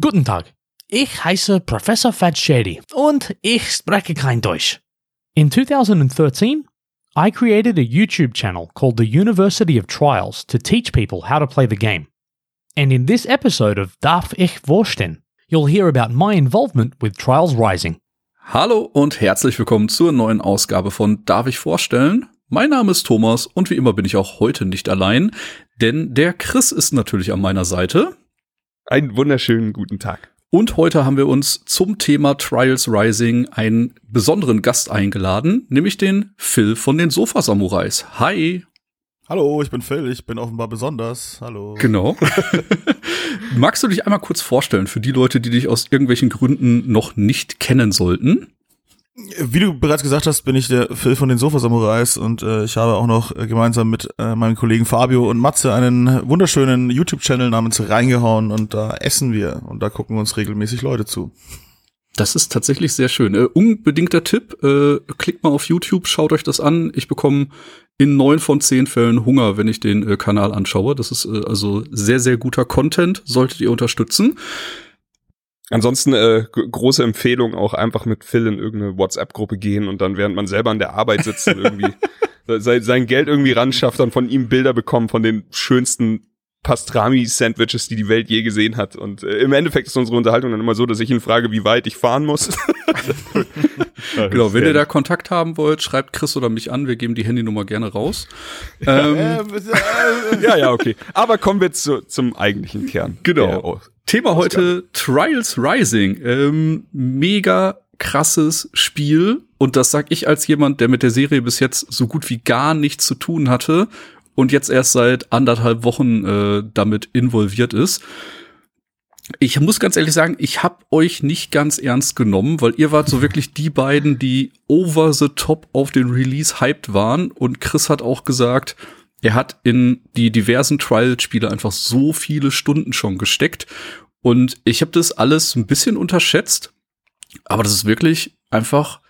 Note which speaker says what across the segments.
Speaker 1: Guten Tag, ich heiße Professor Fatshady und ich spreche kein Deutsch. In 2013, I created a YouTube channel called the University of Trials to teach people how to play the game. And in this episode of Darf ich vorstellen, you'll hear about my involvement with Trials Rising.
Speaker 2: Hallo und herzlich willkommen zur neuen Ausgabe von Darf ich vorstellen? Mein Name ist Thomas und wie immer bin ich auch heute nicht allein, denn der Chris ist natürlich an meiner Seite.
Speaker 3: Einen wunderschönen guten Tag.
Speaker 2: Und heute haben wir uns zum Thema Trials Rising einen besonderen Gast eingeladen, nämlich den Phil von den Sofa Samurais. Hi.
Speaker 4: Hallo, ich bin Phil, ich bin offenbar besonders. Hallo.
Speaker 2: Genau. Magst du dich einmal kurz vorstellen für die Leute, die dich aus irgendwelchen Gründen noch nicht kennen sollten?
Speaker 4: Wie du bereits gesagt hast, bin ich der Phil von den Sofa Samurais und äh, ich habe auch noch äh, gemeinsam mit äh, meinen Kollegen Fabio und Matze einen wunderschönen YouTube-Channel namens Reingehauen und da essen wir und da gucken uns regelmäßig Leute zu.
Speaker 2: Das ist tatsächlich sehr schön. Äh, unbedingter Tipp, äh, klickt mal auf YouTube, schaut euch das an. Ich bekomme in neun von zehn Fällen Hunger, wenn ich den äh, Kanal anschaue. Das ist äh, also sehr, sehr guter Content, solltet ihr unterstützen.
Speaker 3: Ansonsten äh, große Empfehlung auch einfach mit Phil in irgendeine WhatsApp-Gruppe gehen und dann während man selber an der Arbeit sitzt und irgendwie sein, sein Geld irgendwie ran schafft, dann von ihm Bilder bekommen von den schönsten Pastrami-Sandwiches, die die Welt je gesehen hat. Und äh, im Endeffekt ist unsere Unterhaltung dann immer so, dass ich ihn frage, wie weit ich fahren muss.
Speaker 2: genau, wenn ihr da Kontakt haben wollt, schreibt Chris oder mich an. Wir geben die Handynummer gerne raus. ähm,
Speaker 3: ja, ja, okay. Aber kommen wir zu, zum eigentlichen Kern.
Speaker 2: Genau. Thema heute Trials Rising. Ähm, mega krasses Spiel. Und das sag ich als jemand, der mit der Serie bis jetzt so gut wie gar nichts zu tun hatte und jetzt erst seit anderthalb Wochen äh, damit involviert ist. Ich muss ganz ehrlich sagen, ich habe euch nicht ganz ernst genommen, weil ihr wart so wirklich die beiden, die over the top auf den Release hyped waren. Und Chris hat auch gesagt, er hat in die diversen Trial-Spiele einfach so viele Stunden schon gesteckt. Und ich habe das alles ein bisschen unterschätzt. Aber das ist wirklich einfach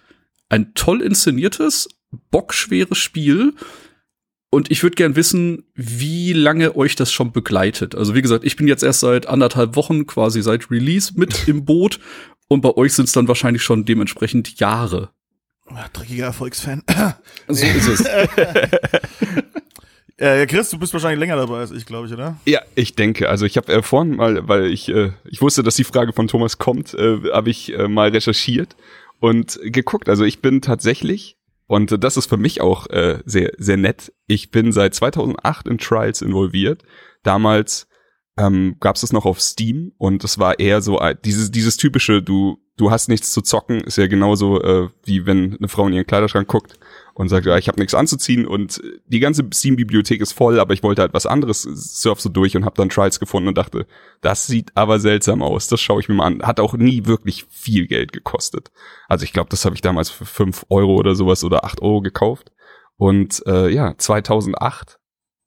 Speaker 2: ein toll inszeniertes, bockschweres Spiel, und ich würde gern wissen, wie lange euch das schon begleitet. Also wie gesagt, ich bin jetzt erst seit anderthalb Wochen quasi seit Release mit im Boot und bei euch sind es dann wahrscheinlich schon dementsprechend Jahre.
Speaker 4: Dreckiger Erfolgsfan. so ist es. Äh, Chris, du bist wahrscheinlich länger dabei als ich, glaube ich, oder?
Speaker 3: Ja, ich denke. Also ich habe äh, vorhin mal, weil ich äh, ich wusste, dass die Frage von Thomas kommt, äh, habe ich äh, mal recherchiert und geguckt. Also ich bin tatsächlich und das ist für mich auch äh, sehr, sehr nett. Ich bin seit 2008 in Trials involviert. Damals ähm, gab es das noch auf Steam und es war eher so äh, dieses, dieses typische, du, du hast nichts zu zocken, ist ja genauso äh, wie wenn eine Frau in ihren Kleiderschrank guckt und sagt, ja, ich habe nichts anzuziehen und die ganze Steam-Bibliothek ist voll, aber ich wollte halt was anderes, surf so durch und habe dann Trials gefunden und dachte, das sieht aber seltsam aus, das schaue ich mir mal an. Hat auch nie wirklich viel Geld gekostet. Also ich glaube, das habe ich damals für fünf Euro oder sowas oder acht Euro gekauft. Und äh, ja, 2008,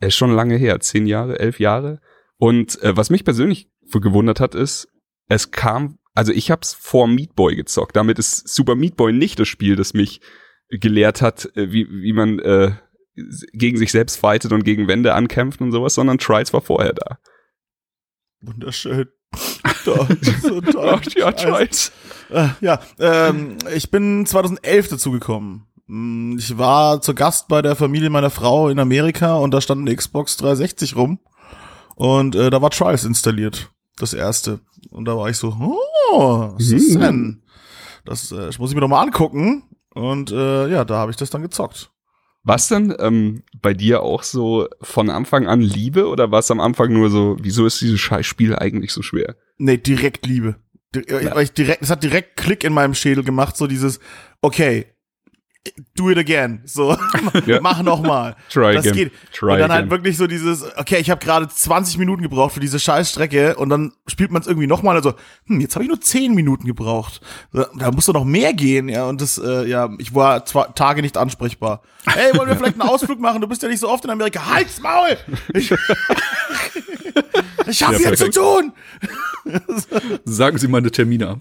Speaker 3: ist schon lange her, zehn Jahre, elf Jahre. Und äh, was mich persönlich gewundert hat, ist, es kam, also ich habe es vor Meat Boy gezockt. Damit ist Super Meat Boy nicht das Spiel, das mich gelehrt hat, äh, wie, wie man äh, gegen sich selbst fightet und gegen Wände ankämpft und sowas, sondern Trials war vorher da.
Speaker 4: Wunderschön. da, so toll.
Speaker 3: Ja, Trials.
Speaker 4: Also, äh, ja, ähm, ich bin 2011 dazugekommen. Mm, ich war zu Gast bei der Familie meiner Frau in Amerika und da stand eine Xbox 360 rum und äh, da war Trials installiert, das erste. Und da war ich so, oh, was ist mhm. denn? Das äh, muss ich mir doch mal angucken. Und äh, ja, da habe ich das dann gezockt.
Speaker 3: Was denn ähm, bei dir auch so von Anfang an Liebe oder war es am Anfang nur so, wieso ist dieses Scheißspiel eigentlich so schwer?
Speaker 4: Nee, direkt Liebe. Ja. Weil ich direkt, es hat direkt Klick in meinem Schädel gemacht, so dieses, okay, do it again. So, ja. mach noch mal.
Speaker 3: Try
Speaker 4: das
Speaker 3: again.
Speaker 4: geht.
Speaker 3: Try
Speaker 4: und dann halt
Speaker 3: again.
Speaker 4: halt wirklich so dieses, okay, ich habe gerade 20 Minuten gebraucht für diese Scheißstrecke und dann spielt man es irgendwie noch mal also, hm, jetzt habe ich nur 10 Minuten gebraucht. Da muss doch noch mehr gehen, ja, und das äh, ja, ich war zwei Tage nicht ansprechbar. Hey, wollen wir vielleicht einen Ausflug machen? Du bist ja nicht so oft in Amerika. Halt's Maul! Ich, ich habe ja, hier zu tun.
Speaker 2: Sagen Sie meine Termine ab.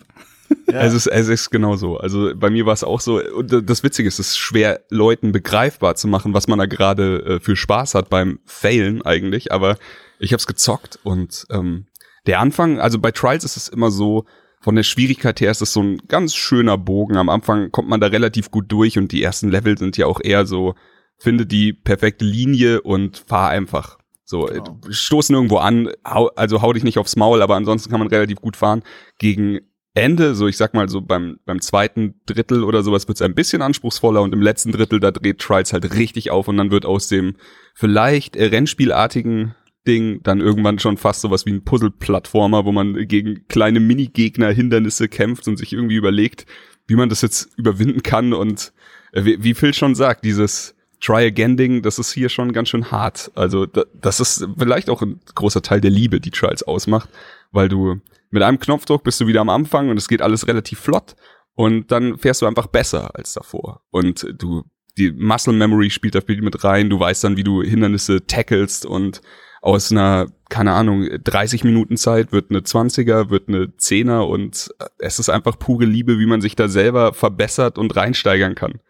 Speaker 3: Ja. Es, ist, es ist genau so. Also bei mir war es auch so. Und das Witzige ist, es ist schwer, Leuten begreifbar zu machen, was man da gerade äh, für Spaß hat beim Failen eigentlich. Aber ich habe es gezockt und ähm, der Anfang, also bei Trials ist es immer so, von der Schwierigkeit her ist es so ein ganz schöner Bogen. Am Anfang kommt man da relativ gut durch und die ersten Level sind ja auch eher so, finde die perfekte Linie und fahr einfach. So, genau. stoßen irgendwo an, hau, also hau dich nicht aufs Maul, aber ansonsten kann man relativ gut fahren. Gegen Ende, so ich sag mal so beim, beim zweiten Drittel oder sowas wird's ein bisschen anspruchsvoller und im letzten Drittel, da dreht Trials halt richtig auf und dann wird aus dem vielleicht Rennspielartigen Ding dann irgendwann schon fast sowas wie ein Puzzle-Plattformer, wo man gegen kleine Minigegner Hindernisse kämpft und sich irgendwie überlegt, wie man das jetzt überwinden kann und äh, wie, wie Phil schon sagt, dieses Try-Again-Ding, das ist hier schon ganz schön hart. Also da, das ist vielleicht auch ein großer Teil der Liebe, die Trials ausmacht, weil du mit einem Knopfdruck bist du wieder am Anfang und es geht alles relativ flott und dann fährst du einfach besser als davor. Und du, die Muscle Memory spielt da viel mit rein, du weißt dann, wie du Hindernisse tackelst und aus einer, keine Ahnung, 30 Minuten Zeit wird eine 20er, wird eine 10er und es ist einfach pure Liebe, wie man sich da selber verbessert und reinsteigern kann.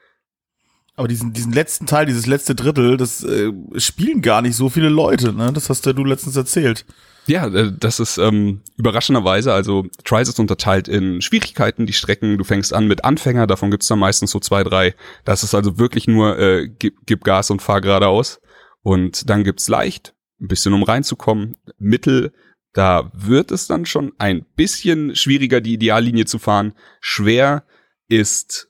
Speaker 4: Aber diesen, diesen letzten Teil, dieses letzte Drittel, das äh, spielen gar nicht so viele Leute, ne? Das hast ja du letztens erzählt.
Speaker 3: Ja, äh, das ist ähm, überraschenderweise, also Trials ist unterteilt in Schwierigkeiten, die Strecken, du fängst an mit Anfänger, davon gibt's dann meistens so zwei, drei. Das ist also wirklich nur äh, gib, gib Gas und fahr geradeaus. Und dann gibt's leicht, ein bisschen um reinzukommen, Mittel, da wird es dann schon ein bisschen schwieriger, die Ideallinie zu fahren. Schwer ist,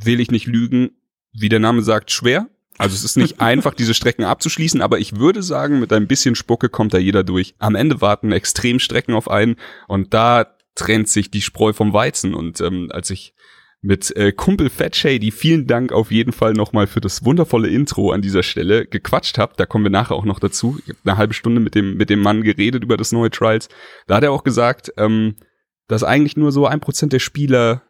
Speaker 3: will ich nicht lügen, wie der Name sagt, schwer. Also es ist nicht einfach, diese Strecken abzuschließen, aber ich würde sagen, mit ein bisschen Spucke kommt da jeder durch. Am Ende warten Extremstrecken auf einen und da trennt sich die Spreu vom Weizen. Und ähm, als ich mit äh, Kumpel Fat Shady, vielen Dank auf jeden Fall nochmal für das wundervolle Intro an dieser Stelle, gequatscht habe, da kommen wir nachher auch noch dazu. Ich habe eine halbe Stunde mit dem, mit dem Mann geredet über das neue Trials. Da hat er auch gesagt, ähm, dass eigentlich nur so ein Prozent der Spieler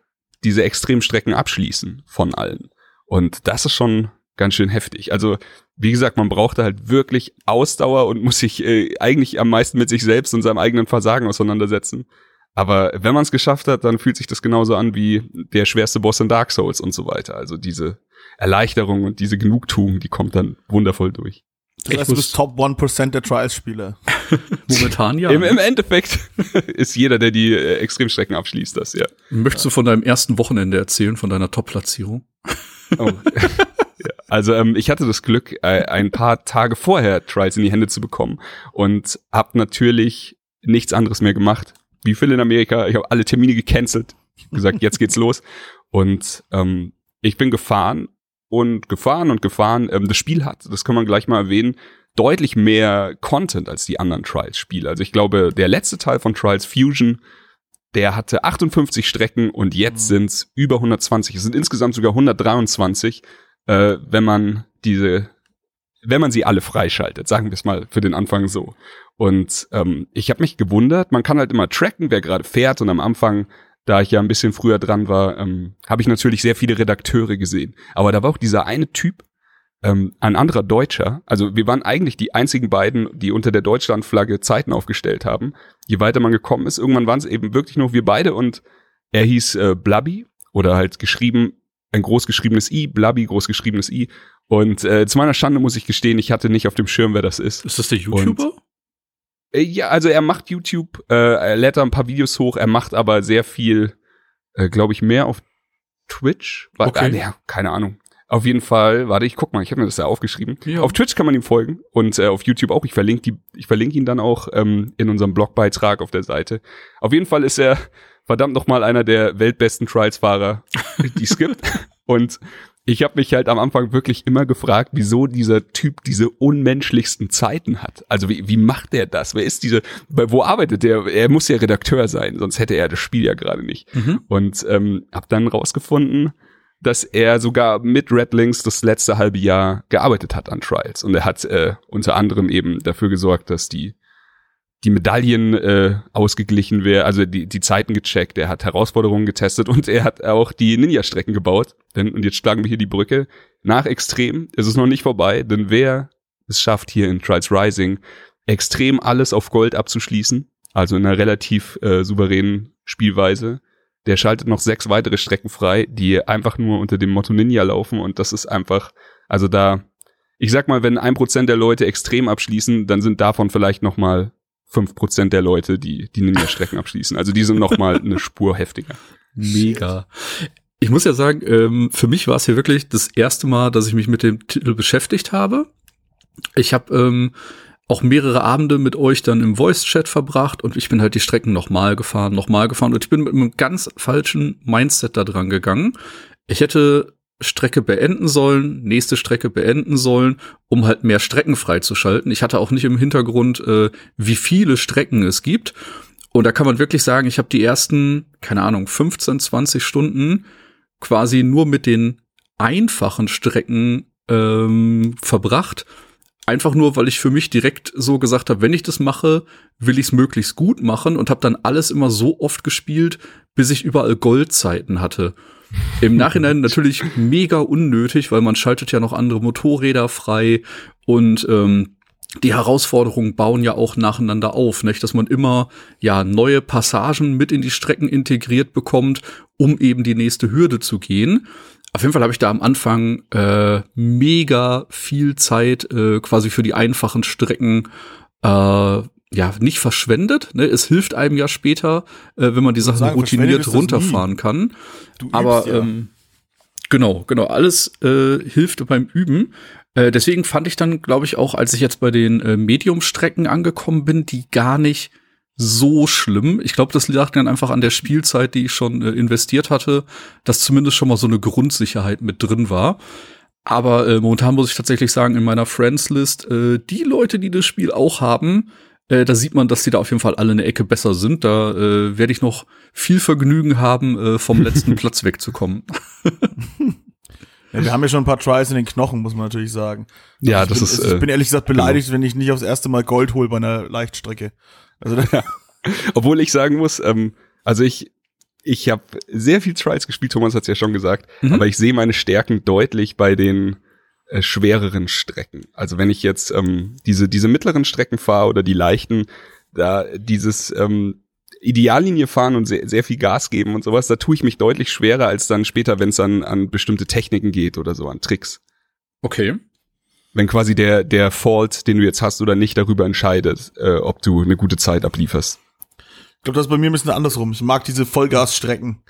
Speaker 3: diese Extremstrecken abschließen von allen. Und das ist schon ganz schön heftig. Also, wie gesagt, man braucht da halt wirklich Ausdauer und muss sich äh, eigentlich am meisten mit sich selbst und seinem eigenen Versagen auseinandersetzen. Aber wenn man es geschafft hat, dann fühlt sich das genauso an wie der schwerste Boss in Dark Souls und so weiter. Also diese Erleichterung und diese Genugtuung, die kommt dann wundervoll durch.
Speaker 4: Das heißt, du bist Top 1% der Trials-Spieler.
Speaker 2: Momentan ja.
Speaker 3: Im, Im, Endeffekt ist jeder, der die äh, Extremstrecken abschließt, das, ja.
Speaker 2: Möchtest du von deinem ersten Wochenende erzählen, von deiner Top-Platzierung? Oh.
Speaker 3: also ähm, ich hatte das Glück, äh, ein paar Tage vorher Trials in die Hände zu bekommen und habe natürlich nichts anderes mehr gemacht. Wie viel in Amerika, ich habe alle Termine gecancelt. Ich hab gesagt, jetzt geht's los. Und ähm, ich bin gefahren und gefahren und gefahren. Ähm, das Spiel hat, das kann man gleich mal erwähnen, deutlich mehr Content als die anderen Trials-Spiele. Also ich glaube, der letzte Teil von Trials Fusion der hatte 58 Strecken und jetzt mhm. sind es über 120. Es sind insgesamt sogar 123, äh, wenn man diese, wenn man sie alle freischaltet, sagen wir es mal für den Anfang so. Und ähm, ich habe mich gewundert, man kann halt immer tracken, wer gerade fährt und am Anfang da ich ja ein bisschen früher dran war, ähm, habe ich natürlich sehr viele Redakteure gesehen. Aber da war auch dieser eine Typ, ähm, ein anderer Deutscher, also wir waren eigentlich die einzigen beiden, die unter der Deutschlandflagge Zeiten aufgestellt haben. Je weiter man gekommen ist, irgendwann waren es eben wirklich nur wir beide und er hieß äh, Blubby oder halt geschrieben ein großgeschriebenes I, Blubby, großgeschriebenes I. Und äh, zu meiner Schande muss ich gestehen, ich hatte nicht auf dem Schirm, wer das ist.
Speaker 2: Ist das der YouTuber? Und,
Speaker 3: äh, ja, also er macht YouTube, äh, er lädt da ein paar Videos hoch, er macht aber sehr viel, äh, glaube ich, mehr auf Twitch. Okay. Äh, ja, keine Ahnung. Auf jeden Fall, warte, ich guck mal, ich habe mir das ja aufgeschrieben. Ja. Auf Twitch kann man ihm folgen und äh, auf YouTube auch. Ich verlinke die, ich verlinke ihn dann auch ähm, in unserem Blogbeitrag auf der Seite. Auf jeden Fall ist er verdammt noch mal einer der weltbesten Trials-Fahrer, die es gibt. Und ich habe mich halt am Anfang wirklich immer gefragt, wieso dieser Typ diese unmenschlichsten Zeiten hat. Also wie, wie macht der das? Wer ist diese, wo arbeitet der? Er muss ja Redakteur sein, sonst hätte er das Spiel ja gerade nicht. Mhm. Und ähm, habe dann rausgefunden, dass er sogar mit Redlings das letzte halbe Jahr gearbeitet hat an Trials. Und er hat äh, unter anderem eben dafür gesorgt, dass die die Medaillen äh, ausgeglichen wäre, also die, die Zeiten gecheckt, er hat Herausforderungen getestet und er hat auch die Ninja-Strecken gebaut. Denn, und jetzt schlagen wir hier die Brücke. Nach Extrem ist es noch nicht vorbei, denn wer es schafft, hier in Trials Rising extrem alles auf Gold abzuschließen, also in einer relativ äh, souveränen Spielweise, der schaltet noch sechs weitere Strecken frei, die einfach nur unter dem Motto Ninja laufen und das ist einfach, also da, ich sag mal, wenn ein Prozent der Leute extrem abschließen, dann sind davon vielleicht noch mal fünf Prozent der Leute, die die Ninja-Strecken abschließen. Also die sind noch mal eine Spur heftiger.
Speaker 2: Mega. Ich muss ja sagen, ähm, für mich war es hier wirklich das erste Mal, dass ich mich mit dem Titel beschäftigt habe. Ich habe ähm, auch mehrere Abende mit euch dann im Voice-Chat verbracht und ich bin halt die Strecken nochmal gefahren, nochmal gefahren und ich bin mit einem ganz falschen Mindset da dran gegangen. Ich hätte Strecke beenden sollen, nächste Strecke beenden sollen, um halt mehr Strecken freizuschalten. Ich hatte auch nicht im Hintergrund, äh, wie viele Strecken es gibt. Und da kann man wirklich sagen, ich habe die ersten, keine Ahnung, 15, 20 Stunden quasi nur mit den einfachen Strecken ähm, verbracht. Einfach nur, weil ich für mich direkt so gesagt habe, wenn ich das mache, will ich es möglichst gut machen und habe dann alles immer so oft gespielt, bis ich überall Goldzeiten hatte. Im Nachhinein natürlich mega unnötig, weil man schaltet ja noch andere Motorräder frei und ähm, die Herausforderungen bauen ja auch nacheinander auf, nicht? dass man immer ja neue Passagen mit in die Strecken integriert bekommt, um eben die nächste Hürde zu gehen. Auf jeden Fall habe ich da am Anfang äh, mega viel Zeit äh, quasi für die einfachen Strecken äh, ja nicht verschwendet. Ne? Es hilft einem ja später, äh, wenn man die Sachen
Speaker 4: sagen,
Speaker 2: routiniert runterfahren kann.
Speaker 4: Du
Speaker 2: Aber
Speaker 4: ja.
Speaker 2: ähm, genau, genau, alles äh, hilft beim Üben. Äh, deswegen fand ich dann, glaube ich, auch, als ich jetzt bei den äh, Medium-Strecken angekommen bin, die gar nicht so schlimm. Ich glaube, das lag dann einfach an der Spielzeit, die ich schon äh, investiert hatte, dass zumindest schon mal so eine Grundsicherheit mit drin war. Aber äh, momentan muss ich tatsächlich sagen, in meiner Friends-List, äh, die Leute, die das Spiel auch haben, äh, da sieht man, dass die da auf jeden Fall alle eine Ecke besser sind. Da äh, werde ich noch viel Vergnügen haben, äh, vom letzten Platz wegzukommen.
Speaker 4: Ja, wir haben ja schon ein paar Tries in den Knochen, muss man natürlich sagen.
Speaker 3: Ja,
Speaker 4: ich
Speaker 3: das
Speaker 4: bin,
Speaker 3: ist,
Speaker 4: Ich
Speaker 3: äh,
Speaker 4: bin ehrlich gesagt beleidigt, wenn ich nicht aufs erste Mal Gold hole bei einer Leichtstrecke. Also da,
Speaker 3: Obwohl ich sagen muss, ähm, also ich, ich habe sehr viel Trials gespielt, Thomas hat's ja schon gesagt,
Speaker 2: Mhm.
Speaker 3: aber ich sehe meine Stärken deutlich bei den äh, schwereren Strecken. Also wenn ich jetzt ähm, diese, diese mittleren Strecken fahre oder die leichten, da dieses ähm, Ideallinie fahren und sehr, sehr viel Gas geben und sowas, da tue ich mich deutlich schwerer als dann später, wenn es an, an bestimmte Techniken geht oder so, an Tricks.
Speaker 2: Okay.
Speaker 3: Wenn quasi der, der Fault, den du jetzt hast oder nicht, darüber entscheidet, äh, ob du eine gute Zeit ablieferst.
Speaker 4: ich glaube, das ist bei mir ein bisschen andersrum. Ich mag diese Vollgasstrecken.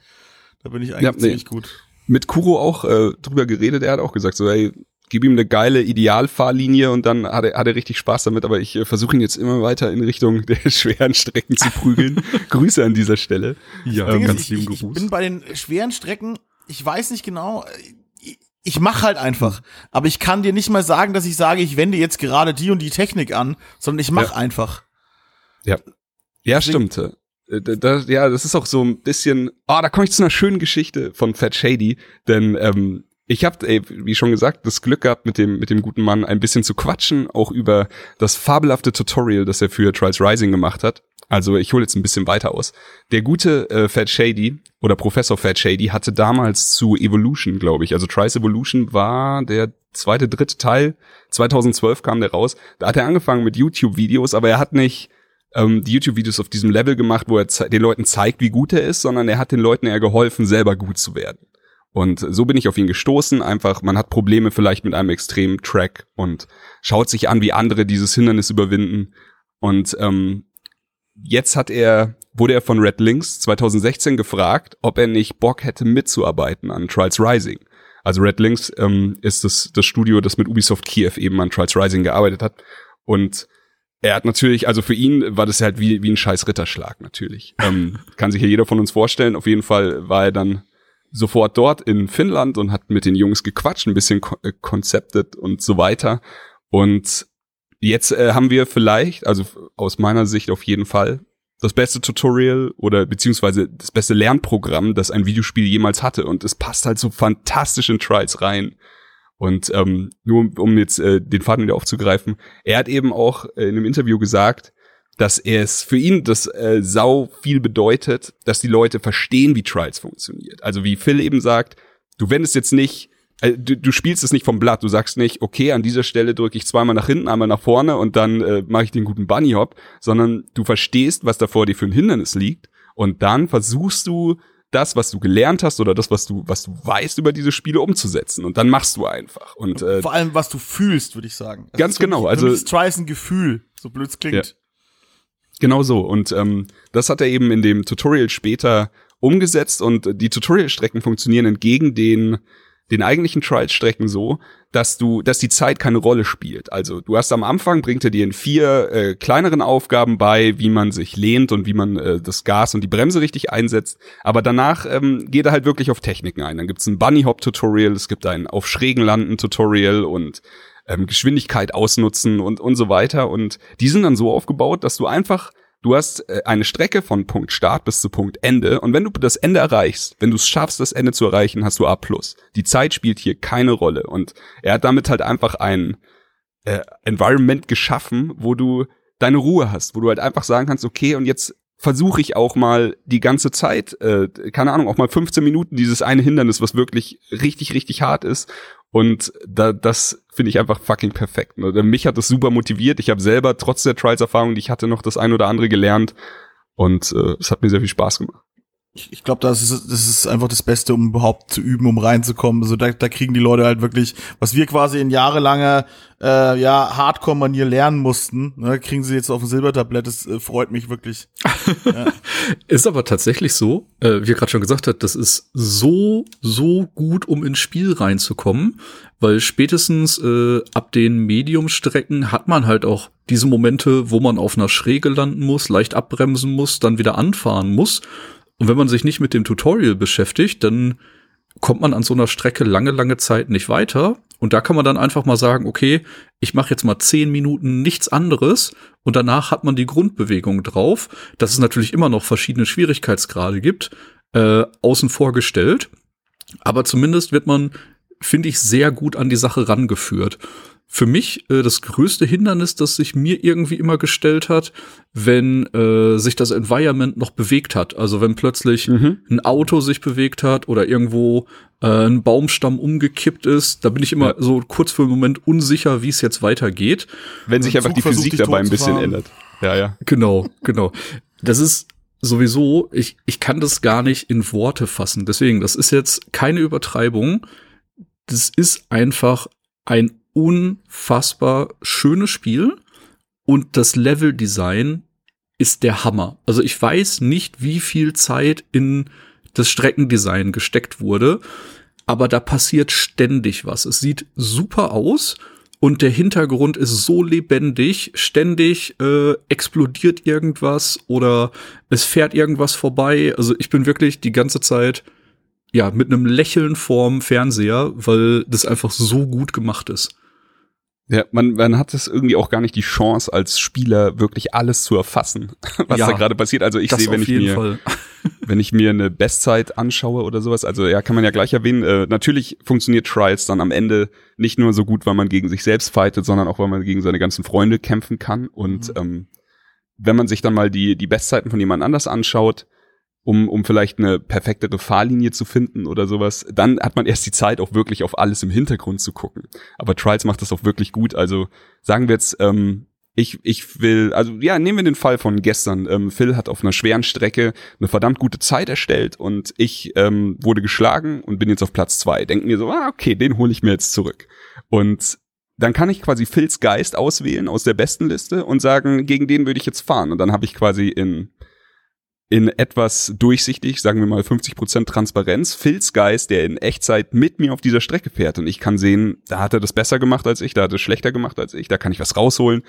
Speaker 4: Da bin ich eigentlich
Speaker 3: Ja, nee.
Speaker 4: ziemlich gut.
Speaker 3: mit Kuro auch äh, drüber geredet. Er hat auch gesagt, so, ey, gib ihm eine geile Idealfahrlinie und dann hat er, hat er richtig Spaß damit. Aber ich äh, versuche ihn jetzt immer weiter in Richtung der schweren Strecken zu prügeln. Grüße an dieser Stelle.
Speaker 2: Ja,
Speaker 3: Ähm, ganz
Speaker 4: ist,
Speaker 3: lieben
Speaker 4: ich, ich
Speaker 3: Gruß.
Speaker 4: bin bei den schweren Strecken, ich weiß nicht genau, ich, mache halt einfach. Aber ich kann dir nicht mal sagen, dass ich sage, ich wende jetzt gerade die und die Technik an, sondern ich mache
Speaker 3: Ja.
Speaker 4: einfach.
Speaker 3: Ja, ja stimmt. Äh, da- da, ja, das ist auch so ein bisschen. Ah, da komme ich zu einer schönen Geschichte von Fat Shady, denn ähm, ich habe, wie schon gesagt, das Glück gehabt, mit dem mit dem guten Mann ein bisschen zu quatschen, auch über das fabelhafte Tutorial, das er für Trials Rising gemacht hat. Also ich hole jetzt ein bisschen weiter aus. Der gute äh, Fat Shady oder Professor Fat Shady hatte damals zu Evolution, glaube ich. Also Trials Evolution war der zweite, dritte Teil. 2012 kam der raus. Da hat er angefangen mit YouTube-Videos, aber er hat nicht ähm, die YouTube-Videos auf diesem Level gemacht, wo er den Leuten zeigt, wie gut er ist, sondern er hat den Leuten eher geholfen, selber gut zu werden. Und so bin ich auf ihn gestoßen. Einfach, man hat Probleme vielleicht mit einem extremen Track und schaut sich an, wie andere dieses Hindernis überwinden. Und ähm, jetzt hat er, wurde er von Red Links 2016 gefragt, ob er nicht Bock hätte mitzuarbeiten an Trials Rising. Also Red Links ähm, ist das, das Studio, das mit Ubisoft Kiew eben an Trials Rising gearbeitet hat. Und er hat natürlich, also für ihn war das halt wie, wie ein scheiß Ritterschlag natürlich. Ähm, kann sich ja jeder von uns vorstellen. Auf jeden Fall war er dann sofort dort in Finnland und hat mit den Jungs gequatscht, ein bisschen ko äh, konzeptet und so weiter. Und jetzt äh, haben wir vielleicht, also aus meiner Sicht auf jeden Fall, das beste Tutorial oder beziehungsweise das beste Lernprogramm, das ein Videospiel jemals hatte. Und es passt halt so fantastisch in Trials rein. Und ähm, nur um, jetzt äh, den Faden wieder aufzugreifen, er hat eben auch äh, in einem Interview gesagt, dass es für ihn das äh, sau viel bedeutet, dass die Leute verstehen, wie Trials funktioniert. Also wie Phil eben sagt, du wendest jetzt nicht, du, du spielst es nicht vom Blatt, du sagst nicht, okay, an dieser Stelle drücke ich zweimal nach hinten, einmal nach vorne und dann äh, mache ich den guten Bunny Hop, sondern du verstehst, was da vor dir für ein Hindernis liegt und dann versuchst du das, was du gelernt hast oder das, was du, was du weißt über diese Spiele umzusetzen und dann machst du einfach und äh,
Speaker 4: Vor allem, was du fühlst, würde ich sagen. Es
Speaker 3: Ganz
Speaker 4: ist für
Speaker 3: genau,
Speaker 4: Mich,
Speaker 3: also-
Speaker 4: mich ist ein Gefühl, so blöd es klingt.
Speaker 3: Genau so. Und ähm, das hat er eben in dem Tutorial später umgesetzt und die Tutorial-Strecken funktionieren entgegen den den eigentlichen Trials-Strecken so, dass du, dass die Zeit keine Rolle spielt. Also du hast am Anfang bringt er dir in vier äh, kleineren Aufgaben bei, wie man sich lehnt und wie man äh, das Gas und die Bremse richtig einsetzt. Aber danach ähm, geht er halt wirklich auf Techniken ein. Dann gibt's ein Bunny Hop Tutorial, es gibt ein auf schrägen Landen Tutorial und ähm, Geschwindigkeit ausnutzen und und so weiter. Und die sind dann so aufgebaut, dass du einfach Du hast äh, eine Strecke von Punkt Start bis zu Punkt Ende und wenn du das Ende erreichst, wenn du es schaffst, das Ende zu erreichen, hast du A+. Die Zeit spielt hier keine Rolle und er hat damit halt einfach ein äh, Environment geschaffen, wo du deine Ruhe hast, wo du halt einfach sagen kannst, okay, und jetzt versuche ich auch mal die ganze Zeit, äh, keine Ahnung, auch mal 15 Minuten dieses eine Hindernis, was wirklich richtig, richtig hart ist und da, das finde ich einfach fucking perfekt. Ne? Mich hat das super motiviert. Ich habe selber trotz der Trials-Erfahrung, die ich hatte, noch das ein oder andere gelernt. Und äh, es hat mir sehr viel Spaß gemacht.
Speaker 4: Ich, ich glaube, das ist, das ist einfach das Beste, um überhaupt zu üben, um reinzukommen. Also da, da kriegen die Leute halt wirklich, was wir quasi in jahrelanger äh, ja, Hardcore-Manier lernen mussten, ne, kriegen sie jetzt auf dem Silbertablett. Das äh, freut mich wirklich.
Speaker 2: ja. Ist aber tatsächlich so, äh, wie ihr gerade schon gesagt habt, das ist so, so gut, um ins Spiel reinzukommen, weil spätestens äh, ab den Medium-Strecken hat man halt auch diese Momente, wo man auf einer Schräge landen muss, leicht abbremsen muss, dann wieder anfahren muss. Und wenn man sich nicht mit dem Tutorial beschäftigt, dann kommt man an so einer Strecke lange, lange Zeit nicht weiter. Und da kann man dann einfach mal sagen, okay, ich mache jetzt mal zehn Minuten nichts anderes und danach hat man die Grundbewegung drauf, dass es natürlich immer noch verschiedene Schwierigkeitsgrade gibt, äh, außen vor gestellt. Aber zumindest wird man, finde ich, sehr gut an die Sache rangeführt für mich äh, das größte Hindernis, das sich mir irgendwie immer gestellt hat, wenn äh, sich das Environment noch bewegt hat. Also wenn plötzlich mhm. ein Auto sich bewegt hat oder irgendwo äh, ein Baumstamm umgekippt ist, da bin ich immer ja. so kurz für einen Moment unsicher, wie es jetzt weitergeht.
Speaker 3: Wenn sich einfach die Physik dabei ein bisschen ändert.
Speaker 2: Ja, ja. Genau, genau. Das ist sowieso, ich, ich kann das gar nicht in Worte fassen. Deswegen, das ist jetzt keine Übertreibung. Das ist einfach ein unfassbar schönes Spiel und das Leveldesign ist der Hammer. Also ich weiß nicht, wie viel Zeit in das Streckendesign gesteckt wurde, aber da passiert ständig was. Es sieht super aus und der Hintergrund ist so lebendig, ständig äh, explodiert irgendwas oder es fährt irgendwas vorbei. Also ich bin wirklich die ganze Zeit ja mit einem Lächeln vorm Fernseher, weil das einfach so gut gemacht ist.
Speaker 3: Ja, man, man hat es irgendwie auch gar nicht die Chance, als Spieler wirklich alles zu erfassen, was ja, da gerade passiert. Also ich sehe, wenn ich mir, wenn ich mir eine Bestzeit anschaue oder sowas, also ja, kann man ja gleich erwähnen, äh, natürlich funktioniert Trials dann am Ende nicht nur so gut, weil man gegen sich selbst fightet, sondern auch, weil man gegen seine ganzen Freunde kämpfen kann. Und mhm. ähm, wenn man sich dann mal die, die Bestzeiten von jemand anders anschaut, um, um vielleicht eine perfektere Fahrlinie zu finden oder sowas, dann hat man erst die Zeit, auch wirklich auf alles im Hintergrund zu gucken. Aber Trials macht das auch wirklich gut. Also sagen wir jetzt, ähm, ich, ich will, also ja, nehmen wir den Fall von gestern. Ähm, Phil hat auf einer schweren Strecke eine verdammt gute Zeit erstellt und ich ähm, wurde geschlagen und bin jetzt auf Platz zwei. Denken mir so, ah, okay, den hole ich mir jetzt zurück. Und dann kann ich quasi Phils Geist auswählen aus der besten Liste und sagen, gegen den würde ich jetzt fahren. Und dann habe ich quasi in in etwas durchsichtig, sagen wir mal 50% Transparenz, Phil's Geist, der in Echtzeit mit mir auf dieser Strecke fährt und ich kann sehen, da hat er das besser gemacht als ich, da hat er schlechter gemacht als ich, da kann ich was rausholen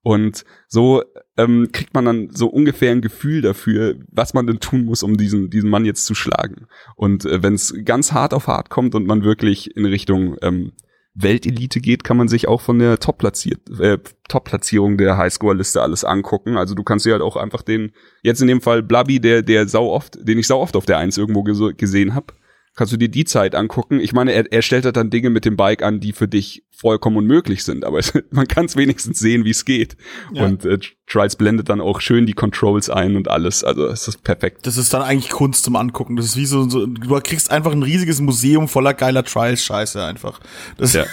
Speaker 3: und so ähm, kriegt man dann so ungefähr ein Gefühl dafür, was man denn tun muss, um diesen, diesen Mann jetzt zu schlagen. Und äh, wenn es ganz hart auf hart kommt und man wirklich in Richtung ähm, Weltelite geht, kann man sich auch von der äh, Top-Platzierung der Highscore-Liste alles angucken. Also du kannst dir halt auch einfach den, jetzt in dem Fall Blubby, der, der sau oft, den ich sau oft auf der Eins irgendwo gesehen habe, kannst du dir die Zeit angucken. Ich meine, er, er stellt halt dann Dinge mit dem Bike an, die für dich vollkommen unmöglich sind, aber es, man kann es wenigstens sehen, wie es geht. Ja. Und äh, Trials blendet dann auch schön die Controls ein und alles. Also es ist perfekt.
Speaker 4: Das ist dann eigentlich Kunst zum Angucken. Das ist wie so, so du kriegst einfach ein riesiges Museum voller geiler Trials-Scheiße einfach. Das
Speaker 3: ja.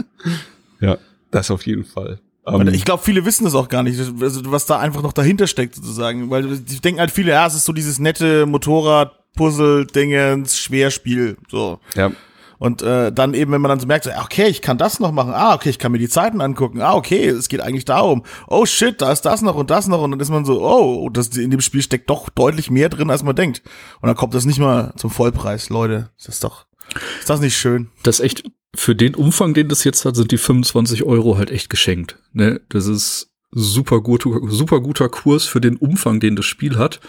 Speaker 3: ja, das auf jeden Fall.
Speaker 4: Um, ich glaube, viele wissen das auch gar nicht, also, was da einfach noch dahinter steckt sozusagen, weil die denken halt viele, ja, es ist so dieses nette Motorrad Puzzle, Dingens, Schwerspiel, so.
Speaker 3: Ja.
Speaker 4: Und äh, dann eben, wenn man dann so merkt, so, okay, ich kann das noch machen, ah, okay, ich kann mir die Zeiten angucken, ah, okay, es geht eigentlich darum, oh shit, da ist das noch und das noch und dann ist man so, oh, das, in dem Spiel steckt doch deutlich mehr drin, als man denkt. Und dann kommt das nicht mal zum Vollpreis, Leute. Das ist doch, ist das nicht schön?
Speaker 2: Das ist echt, für den Umfang, den das jetzt hat, sind die 25 Euro halt echt geschenkt. Ne? Das ist super gut, super guter Kurs für den Umfang, den das Spiel hat.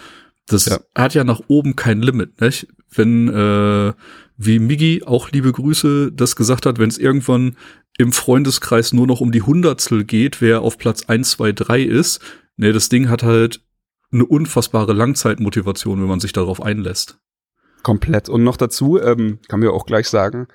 Speaker 2: Das ja. hat ja nach oben kein Limit. Nicht? Wenn, äh, wie Migi, auch liebe Grüße, das gesagt hat, wenn es irgendwann im Freundeskreis nur noch um die Hundertstel geht, wer auf Platz 1, 2, 3 ist, ne, das Ding hat halt eine unfassbare Langzeitmotivation, wenn man sich darauf einlässt.
Speaker 3: Komplett. Und noch dazu, ähm, kann mir auch gleich sagen,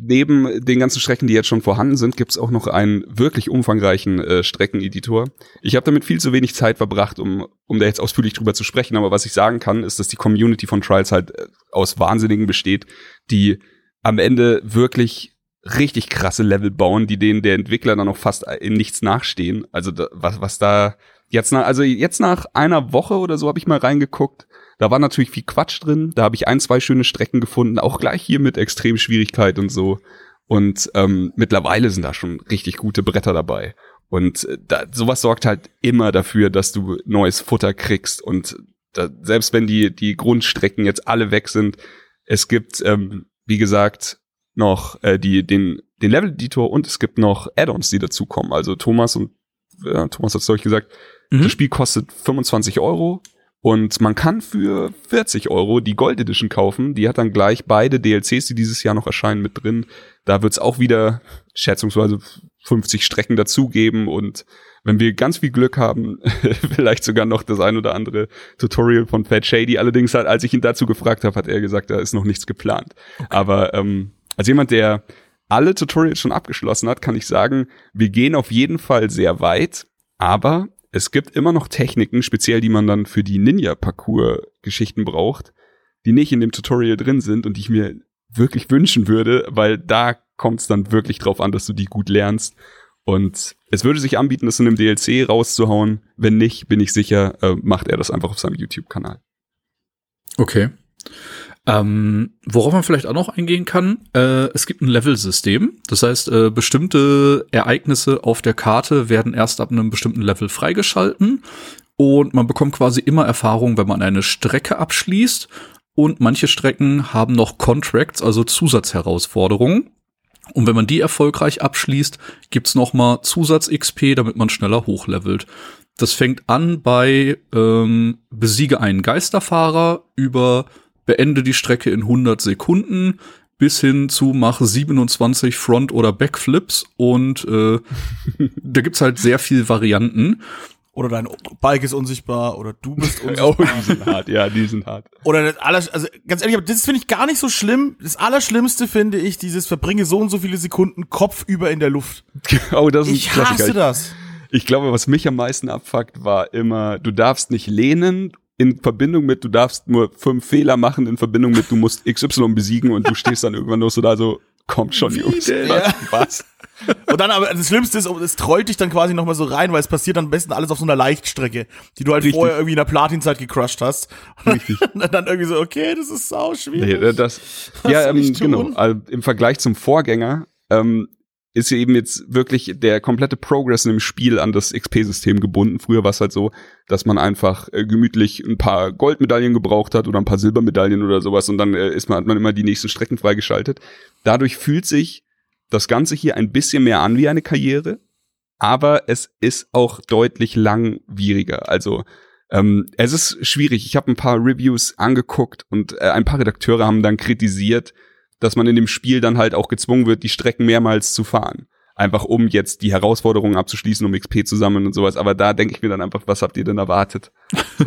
Speaker 3: neben den ganzen Strecken, die jetzt schon vorhanden sind, gibt's auch noch einen wirklich umfangreichen äh, Streckeneditor. Ich habe damit viel zu wenig Zeit verbracht, um, um da jetzt ausführlich drüber zu sprechen, aber was ich sagen kann, ist, dass die Community von Trials halt äh, aus Wahnsinnigen besteht, die am Ende wirklich richtig krasse Level bauen, die denen der Entwickler dann auch fast in nichts nachstehen. Also da, was, was da jetzt nach, also jetzt nach einer Woche oder so habe ich mal reingeguckt, da war natürlich viel Quatsch drin. Da habe ich ein, zwei schöne Strecken gefunden, auch gleich hier mit Extremschwierigkeit und so. Und ähm, mittlerweile sind da schon richtig gute Bretter dabei. Und äh, da, sowas sorgt halt immer dafür, dass du neues Futter kriegst. Und da, selbst wenn die, die Grundstrecken jetzt alle weg sind, es gibt, ähm, wie gesagt, noch äh, die, den, den Level-Editor und es gibt noch Add-ons, die dazukommen. Also Thomas und äh, Thomas hat es euch gesagt, mhm. das Spiel kostet 25 Euro und man kann für 40 Euro die Gold Edition kaufen. Die hat dann gleich beide DLCs, die dieses Jahr noch erscheinen, mit drin. Da wird's auch wieder schätzungsweise 50 Strecken dazugeben und wenn wir ganz viel Glück haben, vielleicht sogar noch das ein oder andere Tutorial von Fat Shady. Allerdings, hat, als ich ihn dazu gefragt habe, hat er gesagt, da ist noch nichts geplant. Okay. Aber ähm, als jemand, der alle Tutorials schon abgeschlossen hat, kann ich sagen, wir gehen auf jeden Fall sehr weit, aber es gibt immer noch Techniken, speziell die man dann für die Ninja-Parcours-Geschichten braucht, die nicht in dem Tutorial drin sind und die ich mir wirklich wünschen würde, weil da kommt es dann wirklich drauf an, dass du die gut lernst. Und es würde sich anbieten, das in einem DLC rauszuhauen. Wenn nicht, bin ich sicher, äh, macht er das einfach auf seinem YouTube-Kanal.
Speaker 2: Okay. Ähm, worauf man vielleicht auch noch eingehen kann, äh, es gibt ein Level-System. Das heißt, äh, bestimmte Ereignisse auf der Karte werden erst ab einem bestimmten Level freigeschalten. Und man bekommt quasi immer Erfahrung, wenn man eine Strecke abschließt. Und manche Strecken haben noch Contracts, also Zusatzherausforderungen. Und wenn man die erfolgreich abschließt, gibt's noch mal Zusatz-XP, damit man schneller hochlevelt. Das fängt an bei ähm, besiege einen Geisterfahrer über beende die Strecke in 100 Sekunden bis hin zu mach 27 Front- oder Backflips und äh, da gibt's halt sehr viel Varianten.
Speaker 4: Oder dein Bike ist unsichtbar oder du bist unsichtbar. oh,
Speaker 3: die sind hart, ja, die sind hart.
Speaker 4: Oder das alles, also ganz ehrlich, das finde ich gar nicht so schlimm. Das Allerschlimmste finde ich dieses verbringe so und so viele Sekunden kopfüber in der Luft.
Speaker 3: oh, das ist
Speaker 4: ich hasse das.
Speaker 3: Ich glaube, was mich am meisten abfuckt, war immer, du darfst nicht lehnen in Verbindung mit, du darfst nur fünf Fehler machen, in Verbindung mit, du musst XY besiegen und du stehst dann irgendwann nur so da so, kommt schon, Wie Jungs.
Speaker 4: Denn? Was? was? Und dann aber das Schlimmste ist, es trollt dich dann quasi nochmal so rein, weil es passiert dann am besten alles auf so einer Leichtstrecke, die du halt Richtig. vorher irgendwie in der Platinzeit gecrushed hast. Richtig. Und dann irgendwie so, okay, das ist sau schwierig.
Speaker 3: Nee, das, ja, ähm, genau. Also Im Vergleich zum Vorgänger ähm, ist eben jetzt wirklich der komplette Progress in dem Spiel an das XP-System gebunden. Früher war es halt so, dass man einfach äh, gemütlich ein paar Goldmedaillen gebraucht hat oder ein paar Silbermedaillen oder sowas und dann äh, ist man, hat man immer die nächsten Strecken freigeschaltet. Dadurch fühlt sich das Ganze hier ein bisschen mehr an wie eine Karriere, aber es ist auch deutlich langwieriger. Also ähm, es ist schwierig. Ich habe ein paar Reviews angeguckt und äh, ein paar Redakteure haben dann kritisiert, dass man in dem Spiel dann halt auch gezwungen wird, die Strecken mehrmals zu fahren. Einfach um jetzt die Herausforderungen abzuschließen, um XP zu sammeln und sowas. Aber da denke ich mir dann einfach, was habt ihr denn erwartet? So,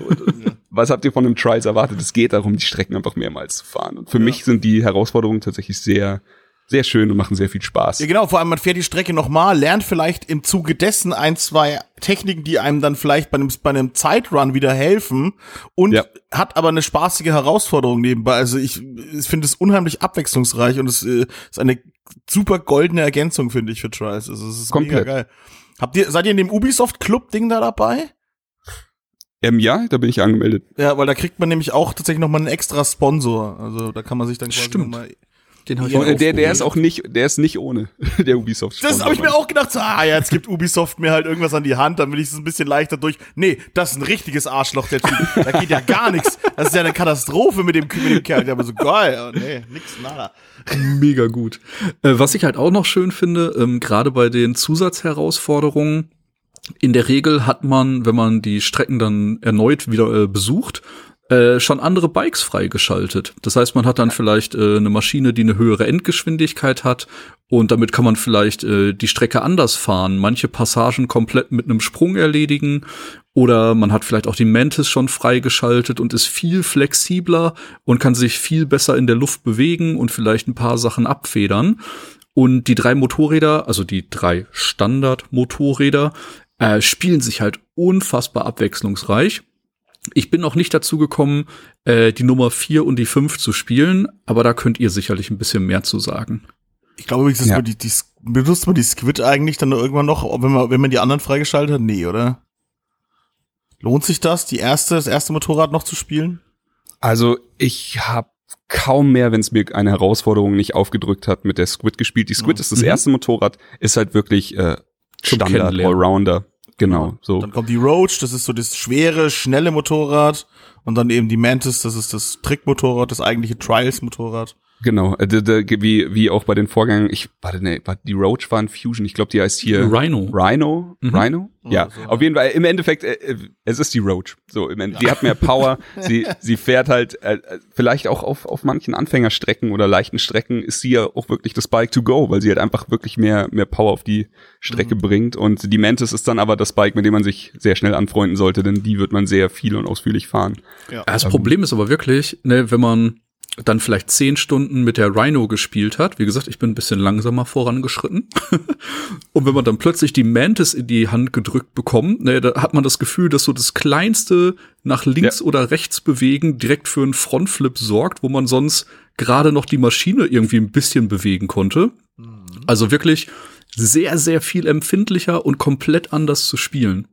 Speaker 3: was habt ihr von einem Trials erwartet? Es geht darum, die Strecken einfach mehrmals zu fahren. Und für ja. mich sind die Herausforderungen tatsächlich sehr, sehr schön und machen sehr viel Spaß.
Speaker 4: Ja, genau, vor allem man fährt die Strecke nochmal, lernt vielleicht im Zuge dessen ein, zwei Techniken, die einem dann vielleicht bei einem, bei einem Zeitrun wieder helfen und ja. hat aber eine spaßige Herausforderung nebenbei. Also ich, ich finde es unheimlich abwechslungsreich und es äh, ist eine super goldene Ergänzung, finde ich, für Trials. Also es ist Komplett. mega geil. Habt ihr, seid ihr in dem Ubisoft Club Ding da dabei?
Speaker 3: Ähm, ja, da bin ich angemeldet.
Speaker 4: Ja, weil da kriegt man nämlich auch tatsächlich noch mal einen extra Sponsor. Also da kann man sich dann quasi
Speaker 2: Stimmt.
Speaker 4: noch mal
Speaker 2: Den ich auch
Speaker 3: äh, der, der ist auch nicht, der ist nicht ohne der Ubisoft.
Speaker 4: Das habe ich mir auch gedacht, so, ah, jetzt gibt Ubisoft mir halt irgendwas an die Hand, dann will ich es ein bisschen leichter durch. Nee, das ist ein richtiges Arschloch, der Typ. Da geht ja gar nichts. Das ist ja eine Katastrophe mit dem, mit dem Kerl. Der war so geil. Oh, nee, nix, nada.
Speaker 2: Mega gut. Äh, was ich halt auch noch schön finde, ähm, gerade bei den Zusatzherausforderungen, in der Regel hat man, wenn man die Strecken dann erneut wieder äh, besucht, äh, schon andere Bikes freigeschaltet. Das heißt, man hat dann vielleicht äh, eine Maschine, die eine höhere Endgeschwindigkeit hat und damit kann man vielleicht äh, die Strecke anders fahren, manche Passagen komplett mit einem Sprung erledigen oder man hat vielleicht auch die Mantis schon freigeschaltet und ist viel flexibler und kann sich viel besser in der Luft bewegen und vielleicht ein paar Sachen abfedern. Und die drei Motorräder, also die drei Standard-Motorräder, äh, spielen sich halt unfassbar abwechslungsreich. Ich bin noch nicht dazu gekommen, äh, die Nummer 4 und die 5 zu spielen, aber da könnt ihr sicherlich ein bisschen mehr zu sagen.
Speaker 4: Ich glaube
Speaker 3: Ja.
Speaker 4: man die, die, benutzt man die Squid eigentlich dann irgendwann noch, wenn man, wenn man die anderen freigeschaltet hat? Nee, oder? Lohnt sich das, die erste, das erste Motorrad noch zu spielen?
Speaker 3: Also ich habe kaum mehr, wenn es mir eine Herausforderung nicht aufgedrückt hat, mit der Squid gespielt. Die Squid
Speaker 4: Ja.
Speaker 3: ist das
Speaker 2: Mhm.
Speaker 3: erste Motorrad, ist halt wirklich äh, Standard. Allrounder. Genau, so.
Speaker 4: Dann kommt die Roach, das ist so das schwere, schnelle Motorrad. Und dann eben die Mantis, das ist das Trickmotorrad, das eigentliche Trials-Motorrad.
Speaker 3: Genau, äh, wie wie auch bei den Vorgängen. Ich warte, ne, war- die Roach war ein Fusion. Ich glaube, die heißt hier
Speaker 2: Rhino.
Speaker 3: Rhino,
Speaker 2: Mhm.
Speaker 3: Rhino. Ja,
Speaker 4: Oder so,
Speaker 3: auf jeden Fall. Im Endeffekt, äh, äh, es ist die Roach. So, im Ende, die hat mehr Power. sie sie fährt halt äh, äh, vielleicht auch auf auf manchen Anfängerstrecken oder leichten Strecken ist sie ja auch wirklich das Bike to go, weil sie halt einfach wirklich mehr mehr Power auf die Strecke bringt. Und die Mantis ist dann aber das Bike, mit dem man sich sehr schnell anfreunden sollte, denn die wird man sehr viel und ausführlich fahren.
Speaker 4: Ja.
Speaker 2: Das Problem ist aber wirklich, ne, wenn man dann vielleicht zehn Stunden mit der Rhino gespielt hat, wie gesagt, ich bin ein bisschen langsamer vorangeschritten. und wenn man dann plötzlich die Mantis in die Hand gedrückt bekommt, ne, da hat man das Gefühl, dass so das kleinste nach links
Speaker 3: Ja.
Speaker 2: oder rechts bewegen direkt für einen Frontflip sorgt, wo man sonst gerade noch die Maschine irgendwie ein bisschen bewegen konnte. Also wirklich sehr, sehr viel empfindlicher und komplett anders zu spielen.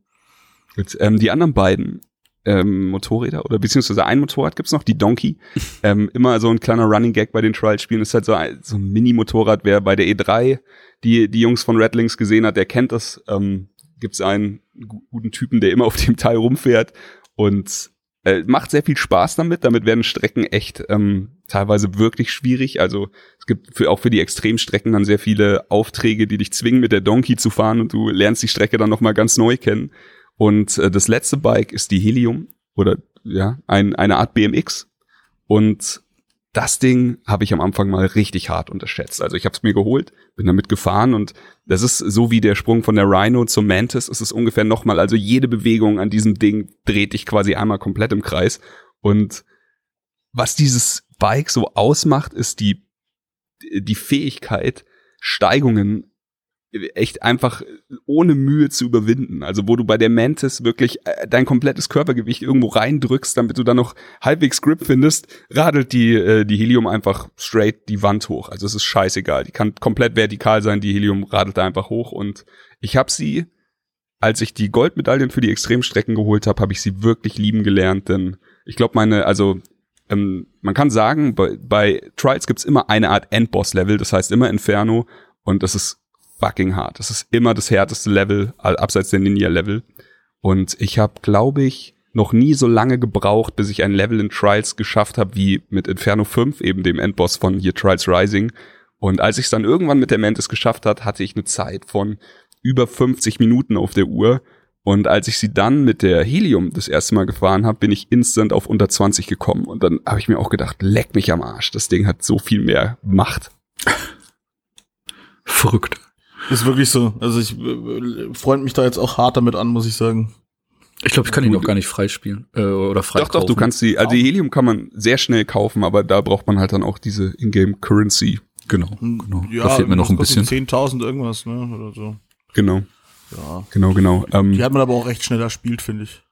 Speaker 3: Gut, ähm, die anderen beiden ähm, Motorräder oder beziehungsweise ein Motorrad gibt's noch, die Donkey. ähm, immer so ein kleiner Running Gag bei den Trial-Spielen ist halt so ein, so ein Mini-Motorrad. Wer bei der E3 die, die Jungs von Redlings gesehen hat, der kennt das. Ähm, gibt's einen gu- guten Typen, der immer auf dem Teil rumfährt und äh, macht sehr viel Spaß damit. Damit werden Strecken echt ähm, teilweise wirklich schwierig. Also es gibt für, auch für die Extremstrecken dann sehr viele Aufträge, die dich zwingen, mit der Donkey zu fahren und du lernst die Strecke dann nochmal ganz neu kennen. Und äh, das letzte Bike ist die Helium oder ja, ein, eine Art BMX. Und das Ding habe ich am Anfang mal richtig hart unterschätzt. Also ich habe es mir geholt, bin damit gefahren und das ist so wie der Sprung von der Rhino zum Mantis. Es ist ungefähr nochmal, also jede Bewegung an diesem Ding dreht dich quasi einmal komplett im Kreis. Und was dieses Bike so ausmacht, ist die, die Fähigkeit, Steigungen echt einfach ohne Mühe zu überwinden. Also wo du bei der Mantis wirklich äh, dein komplettes Körpergewicht irgendwo reindrückst, damit du dann noch halbwegs Grip findest, radelt die, äh, die Helium einfach straight die Wand hoch. Also es ist scheißegal. Die kann komplett vertikal sein, die Helium radelt da einfach hoch. Und ich habe sie, als ich die Goldmedaillen für die Extremstrecken geholt habe, habe ich sie wirklich lieben gelernt. Denn ich glaube, meine, also ähm, man kann sagen, bei, bei Trials gibt's immer eine Art Endboss-Level, das heißt immer Inferno. Und das ist fucking hart. Das ist immer das härteste Level, abseits der Ninja-Level. Und ich habe, glaube ich, noch nie so lange gebraucht, bis ich ein Level in Trials geschafft habe, wie mit Inferno 5, eben dem Endboss von hier Trials Rising. Und als ich es dann irgendwann mit der Mantis geschafft hat, hatte ich eine Zeit von über 50 Minuten auf der Uhr. Und als ich sie dann mit der Helium das erste Mal gefahren habe, bin ich instant auf unter 20 gekommen. Und dann habe ich mir auch gedacht, leck mich am Arsch. Das Ding hat so viel mehr Macht.
Speaker 2: Verrückt.
Speaker 4: Ist wirklich so. Also ich äh, freund mich da jetzt auch hart damit an, muss ich sagen.
Speaker 2: Ich glaube, ich kann ihn noch gar nicht freispielen äh, oder frei
Speaker 3: Doch, doch, du
Speaker 2: kaufen.
Speaker 3: kannst die, also die Helium kann man sehr schnell kaufen, aber da braucht man halt dann auch diese Ingame Currency.
Speaker 2: Genau, genau. da fehlt mir noch ein bisschen.
Speaker 4: die 10.000 irgendwas, ne, oder so.
Speaker 3: Genau,
Speaker 4: Ja.
Speaker 3: genau, genau. Ähm,
Speaker 4: Die hat man aber auch recht schnell erspielt, finde ich.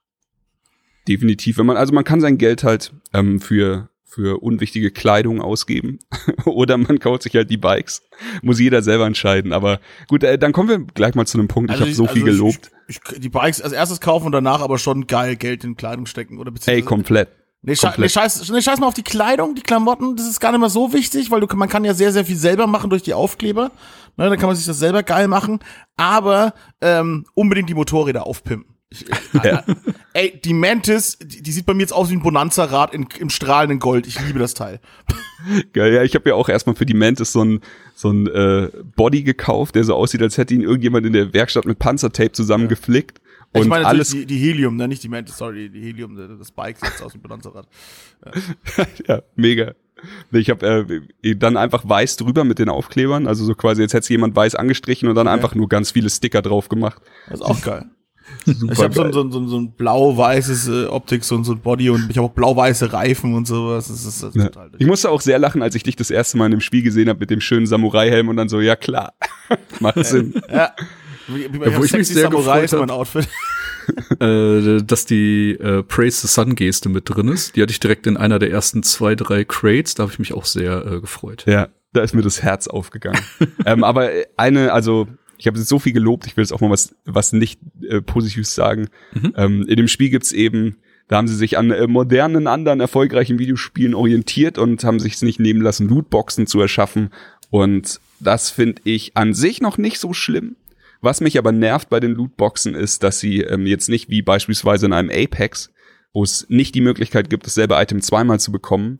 Speaker 3: definitiv. Wenn man, also man kann sein Geld halt ähm, für für unwichtige Kleidung ausgeben oder man kauft sich halt die Bikes. Muss jeder selber entscheiden. Aber gut, äh, dann kommen wir gleich mal zu einem Punkt. ich habe so viel
Speaker 4: also
Speaker 3: gelobt.
Speaker 4: Ich, ich, die Bikes als erstes kaufen und danach aber schon geil Geld in Kleidung stecken oder
Speaker 3: Ey,
Speaker 4: beziehungsweise
Speaker 3: komplett.
Speaker 4: Nee, sche nee, scheiß, nee, scheiß mal auf die Kleidung, die Klamotten, das ist gar nicht mehr so wichtig, weil du, man kann ja sehr, sehr viel selber machen durch die Aufkleber. Ne, dann kann man sich das selber geil machen. Aber ähm, unbedingt die Motorräder aufpimpen. Ich, ja. Ey, die Mantis, die, die, sieht bei mir jetzt aus wie ein Bonanza-Rad im strahlenden Gold. Ich liebe das Teil.
Speaker 3: Geil, ja, ich habe ja auch erstmal für die Mantis so ein, so ein äh, Body gekauft, der so aussieht, als hätte ihn irgendjemand in der Werkstatt mit Panzertape zusammengeflickt.
Speaker 4: Und ich meine alles die, die Helium, ne? nicht die Mantis, sorry, die Helium, das Bike sieht aus dem Bonanza-Rad.
Speaker 3: Ja. ja, mega. Ich habe äh, dann einfach weiß drüber mit den Aufklebern, also so quasi, jetzt hätte jemand weiß angestrichen und dann ja. einfach nur ganz viele Sticker drauf gemacht.
Speaker 4: Das ist auch geil. Super ich habe so, so, so, so ein blau-weißes äh, Optik, so, so ein Body und ich habe auch blau-weiße Reifen und sowas. Das ist, das ist
Speaker 3: ja. total ich musste auch sehr lachen, als ich dich das erste Mal in dem Spiel gesehen habe mit dem schönen Samurai-Helm und dann so, ja klar, macht Sinn.
Speaker 2: ja. Wie, wie, ja, wo ich mich sehr Samurai gefreut mein Outfit. äh, dass die äh, Praise the Sun Geste mit drin ist. Die hatte ich direkt in einer der ersten zwei, drei Crates. Da habe ich mich auch sehr äh, gefreut.
Speaker 3: Ja, da ist mir das Herz aufgegangen. ähm, aber eine, also ich habe so viel gelobt, ich will jetzt auch mal was, was nicht äh, Positives sagen. Mhm. Ähm, in dem Spiel gibt's eben, da haben sie sich an äh, modernen, anderen erfolgreichen Videospielen orientiert und haben sich es nicht nehmen lassen, Lootboxen zu erschaffen. Und das finde ich an sich noch nicht so schlimm. Was mich aber nervt bei den Lootboxen ist, dass sie ähm, jetzt nicht wie beispielsweise in einem Apex, wo es nicht die Möglichkeit gibt, dasselbe Item zweimal zu bekommen,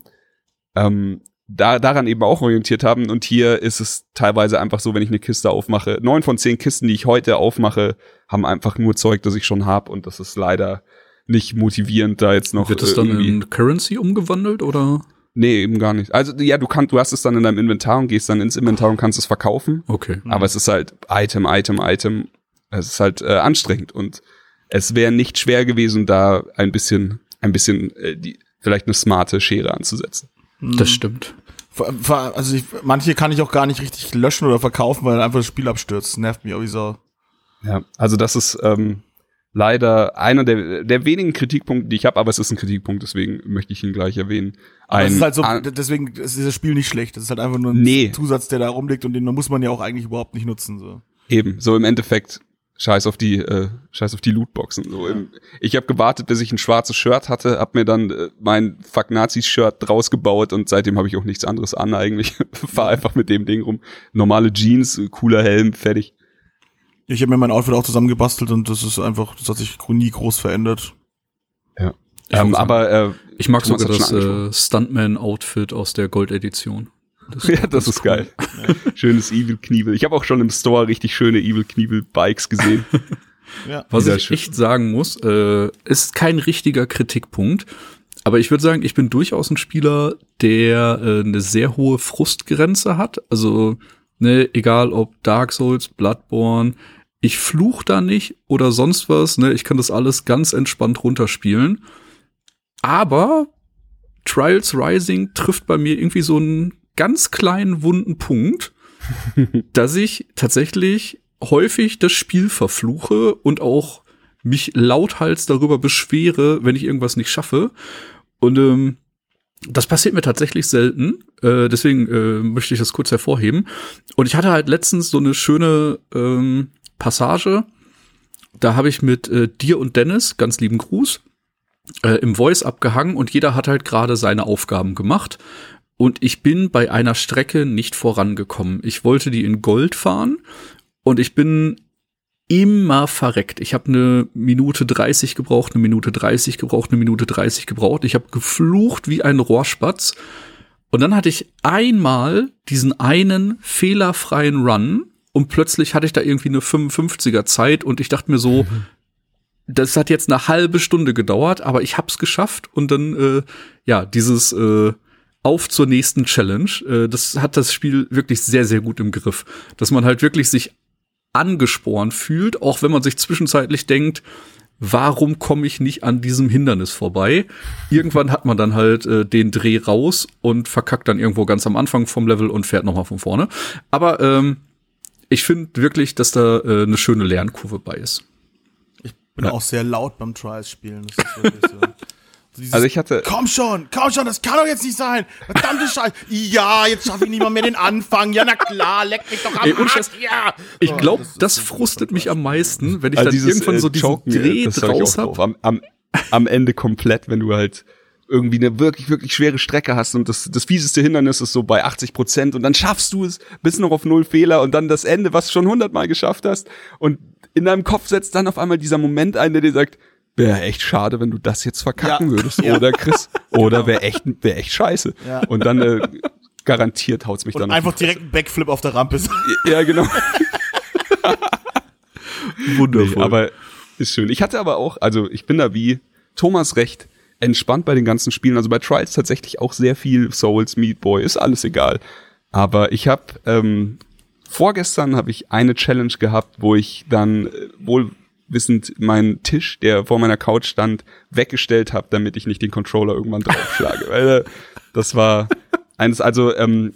Speaker 3: ähm, da, daran eben auch orientiert haben. Und hier ist es teilweise einfach so, wenn ich eine Kiste aufmache, neun von zehn Kisten, die ich heute aufmache, haben einfach nur Zeug, das ich schon habe. Und das ist leider nicht motivierend, da jetzt noch.
Speaker 2: Wird es dann in Currency umgewandelt oder?
Speaker 3: Nee, eben gar nicht. Also ja, du kannst, du hast es dann in deinem Inventar und gehst dann ins Inventar und kannst es verkaufen.
Speaker 2: Okay.
Speaker 3: Aber es ist halt Item, Item, Item. Es ist halt äh, anstrengend und es wäre nicht schwer gewesen, da ein bisschen, ein bisschen äh, die, vielleicht eine smarte Schere anzusetzen.
Speaker 2: Das stimmt.
Speaker 4: Also ich, manche kann ich auch gar nicht richtig löschen oder verkaufen, weil einfach das Spiel abstürzt. Das nervt mich auch wie so.
Speaker 3: Ja, also das ist ähm, leider einer der, der wenigen Kritikpunkte, die ich habe, aber es ist ein Kritikpunkt, deswegen möchte ich ihn gleich erwähnen.
Speaker 4: Ein, das ist halt so, deswegen ist dieses Spiel nicht schlecht. Das ist halt einfach nur ein nee. Zusatz, der da rumliegt und den muss man ja auch eigentlich überhaupt nicht nutzen. So.
Speaker 3: Eben, so im Endeffekt Scheiß auf die, äh, Scheiß auf die Lootboxen. So, im, ich habe gewartet, bis ich ein schwarzes Shirt hatte, hab mir dann äh, mein Fuck Nazis Shirt draus gebaut und seitdem habe ich auch nichts anderes an eigentlich. Fahr einfach mit dem Ding rum. Normale Jeans, cooler Helm, fertig.
Speaker 4: Ich habe mir mein Outfit auch zusammengebastelt und das ist einfach, das hat sich nie groß verändert.
Speaker 3: Ja. Ähm, aber äh,
Speaker 2: ich mag sogar das äh, Stuntman-Outfit aus der Gold-Edition.
Speaker 3: Das ja, das ist cool. geil. Schönes Evil Kniebel. Ich habe auch schon im Store richtig schöne Evil Kniebel Bikes gesehen.
Speaker 2: ja. Was ich schön. echt sagen muss, äh, ist kein richtiger Kritikpunkt. Aber ich würde sagen, ich bin durchaus ein Spieler, der äh, eine sehr hohe Frustgrenze hat. Also, ne, egal ob Dark Souls, Bloodborne, ich fluch da nicht oder sonst was, ne, ich kann das alles ganz entspannt runterspielen. Aber Trials Rising trifft bei mir irgendwie so einen ganz kleinen wunden Punkt, dass ich tatsächlich häufig das Spiel verfluche und auch mich lauthals darüber beschwere, wenn ich irgendwas nicht schaffe. Und ähm, das passiert mir tatsächlich selten. Äh, deswegen äh, möchte ich das kurz hervorheben. Und ich hatte halt letztens so eine schöne ähm, Passage. Da habe ich mit äh, dir und Dennis, ganz lieben Gruß, äh, im Voice abgehangen und jeder hat halt gerade seine Aufgaben gemacht. Und ich bin bei einer Strecke nicht vorangekommen. Ich wollte die in Gold fahren und ich bin immer verreckt. Ich habe eine Minute 30 gebraucht, eine Minute 30 gebraucht, eine Minute 30 gebraucht. Ich habe geflucht wie ein Rohrspatz. Und dann hatte ich einmal diesen einen fehlerfreien Run und plötzlich hatte ich da irgendwie eine 55er Zeit und ich dachte mir so, mhm. das hat jetzt eine halbe Stunde gedauert, aber ich hab's geschafft und dann äh, ja, dieses äh, auf zur nächsten Challenge. Äh, das hat das Spiel wirklich sehr, sehr gut im Griff. Dass man halt wirklich sich angespornt fühlt, auch wenn man sich zwischenzeitlich denkt, warum komme ich nicht an diesem Hindernis vorbei? Irgendwann hat man dann halt äh, den Dreh raus und verkackt dann irgendwo ganz am Anfang vom Level und fährt nochmal von vorne. Aber ähm, ich finde wirklich, dass da äh, eine schöne Lernkurve bei ist.
Speaker 4: Ich bin ja. auch sehr laut beim Trials spielen. Das ist wirklich so.
Speaker 3: Dieses, also ich hatte.
Speaker 4: Komm schon, komm schon, das kann doch jetzt nicht sein. Verdammte Scheiße. Ja, jetzt schaffe ich nicht mal mehr den Anfang. Ja, na klar, leck mich doch am Ey, Arsch. Ja.
Speaker 2: Ich glaube, oh, das, das frustet mich am meisten, wenn ich also dann dieses, irgendwann so äh, diesen Choken, Dreh draus habe.
Speaker 3: Am, am, am Ende komplett, wenn du halt irgendwie eine wirklich, wirklich schwere Strecke hast und das, das fieseste Hindernis ist so bei 80 Prozent und dann schaffst du es bis noch auf null Fehler und dann das Ende, was du schon hundertmal geschafft hast und in deinem Kopf setzt dann auf einmal dieser Moment ein, der dir sagt, wäre echt schade, wenn du das jetzt verkacken
Speaker 4: Ja.
Speaker 3: würdest, oder Chris, oder
Speaker 4: Genau.
Speaker 3: wäre echt, wäre echt scheiße.
Speaker 4: Ja.
Speaker 3: Und dann äh, garantiert haut's mich
Speaker 4: Und
Speaker 3: dann
Speaker 4: einfach direkt einen Backflip auf der Rampe.
Speaker 3: Ja, genau.
Speaker 2: Wundervoll.
Speaker 3: Nee, aber ist schön. Ich hatte aber auch, also ich bin da wie Thomas recht entspannt bei den ganzen Spielen. Also bei Trials tatsächlich auch sehr viel Souls, Meat Boy, ist alles egal. Aber ich habe ähm, vorgestern habe ich eine Challenge gehabt, wo ich dann äh, wohl wissend meinen Tisch, der vor meiner Couch stand, weggestellt habe, damit ich nicht den Controller irgendwann draufschlage. Weil äh, das war eines, also ähm,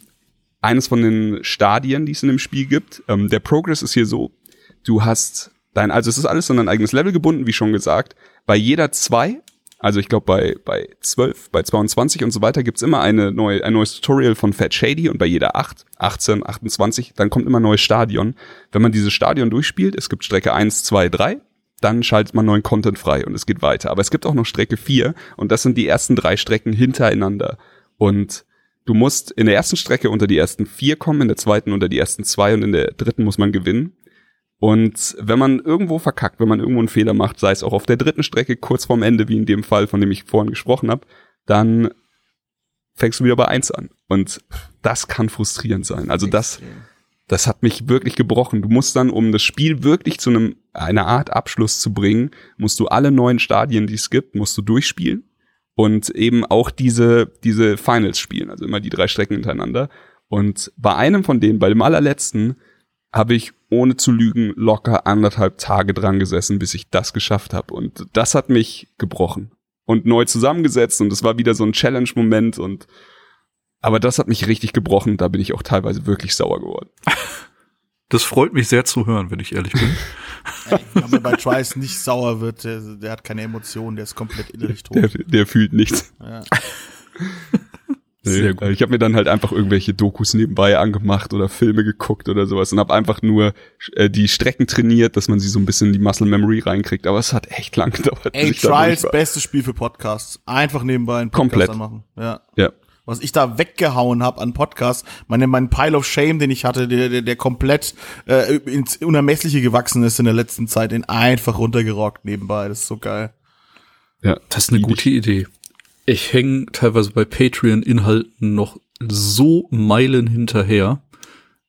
Speaker 3: eines von den Stadien, die es in dem Spiel gibt. Ähm, der Progress ist hier so, du hast dein, also es ist alles an ein eigenes Level gebunden, wie schon gesagt. Bei jeder zwei, also ich glaube bei, bei 12, bei 22 und so weiter gibt's immer eine neue, ein neues Tutorial von Fat Shady und bei jeder 8, 18, 28, dann kommt immer ein neues Stadion. Wenn man dieses Stadion durchspielt, es gibt Strecke 1, 2, 3, dann schaltet man neuen Content frei und es geht weiter. Aber es gibt auch noch Strecke 4 und das sind die ersten drei Strecken hintereinander. Und du musst in der ersten Strecke unter die ersten vier kommen, in der zweiten unter die ersten zwei und in der dritten muss man gewinnen. Und wenn man irgendwo verkackt, wenn man irgendwo einen Fehler macht, sei es auch auf der dritten Strecke kurz vorm Ende, wie in dem Fall, von dem ich vorhin gesprochen habe, dann fängst du wieder bei eins an. Und das kann frustrierend sein. Also das, das hat mich wirklich gebrochen. Du musst dann, um das Spiel wirklich zu einem, einer Art Abschluss zu bringen, musst du alle neuen Stadien, die es gibt, musst du durchspielen und eben auch diese, diese Finals spielen, also immer die drei Strecken hintereinander. Und bei einem von denen, bei dem allerletzten, habe ich ohne zu lügen locker anderthalb Tage dran gesessen, bis ich das geschafft habe. Und das hat mich gebrochen und neu zusammengesetzt und es war wieder so ein Challenge-Moment und aber das hat mich richtig gebrochen. Da bin ich auch teilweise wirklich sauer geworden.
Speaker 2: das freut mich sehr zu hören, wenn ich ehrlich bin.
Speaker 4: Wenn man bei Trice nicht sauer wird, der, der hat keine Emotionen, der ist komplett innerlich tot.
Speaker 3: Der, der fühlt nichts.
Speaker 4: Ja.
Speaker 2: Sehr gut.
Speaker 3: Ich habe mir dann halt einfach irgendwelche Dokus nebenbei angemacht oder Filme geguckt oder sowas und habe einfach nur äh, die Strecken trainiert, dass man sie so ein bisschen in die Muscle Memory reinkriegt. Aber es hat echt lang gedauert.
Speaker 4: Ey, Trials, bestes Spiel für Podcasts. Einfach nebenbei einen Podcast
Speaker 3: Komplett.
Speaker 4: anmachen. Ja.
Speaker 3: Ja.
Speaker 4: Was ich da weggehauen habe an Podcasts, meine, mein Pile of Shame, den ich hatte, der, der, der komplett äh, ins Unermessliche gewachsen ist in der letzten Zeit, den einfach runtergerockt nebenbei. Das ist so geil.
Speaker 3: ja.
Speaker 2: Das ist eine gute Idee. Ich hänge teilweise bei Patreon-Inhalten noch so Meilen hinterher.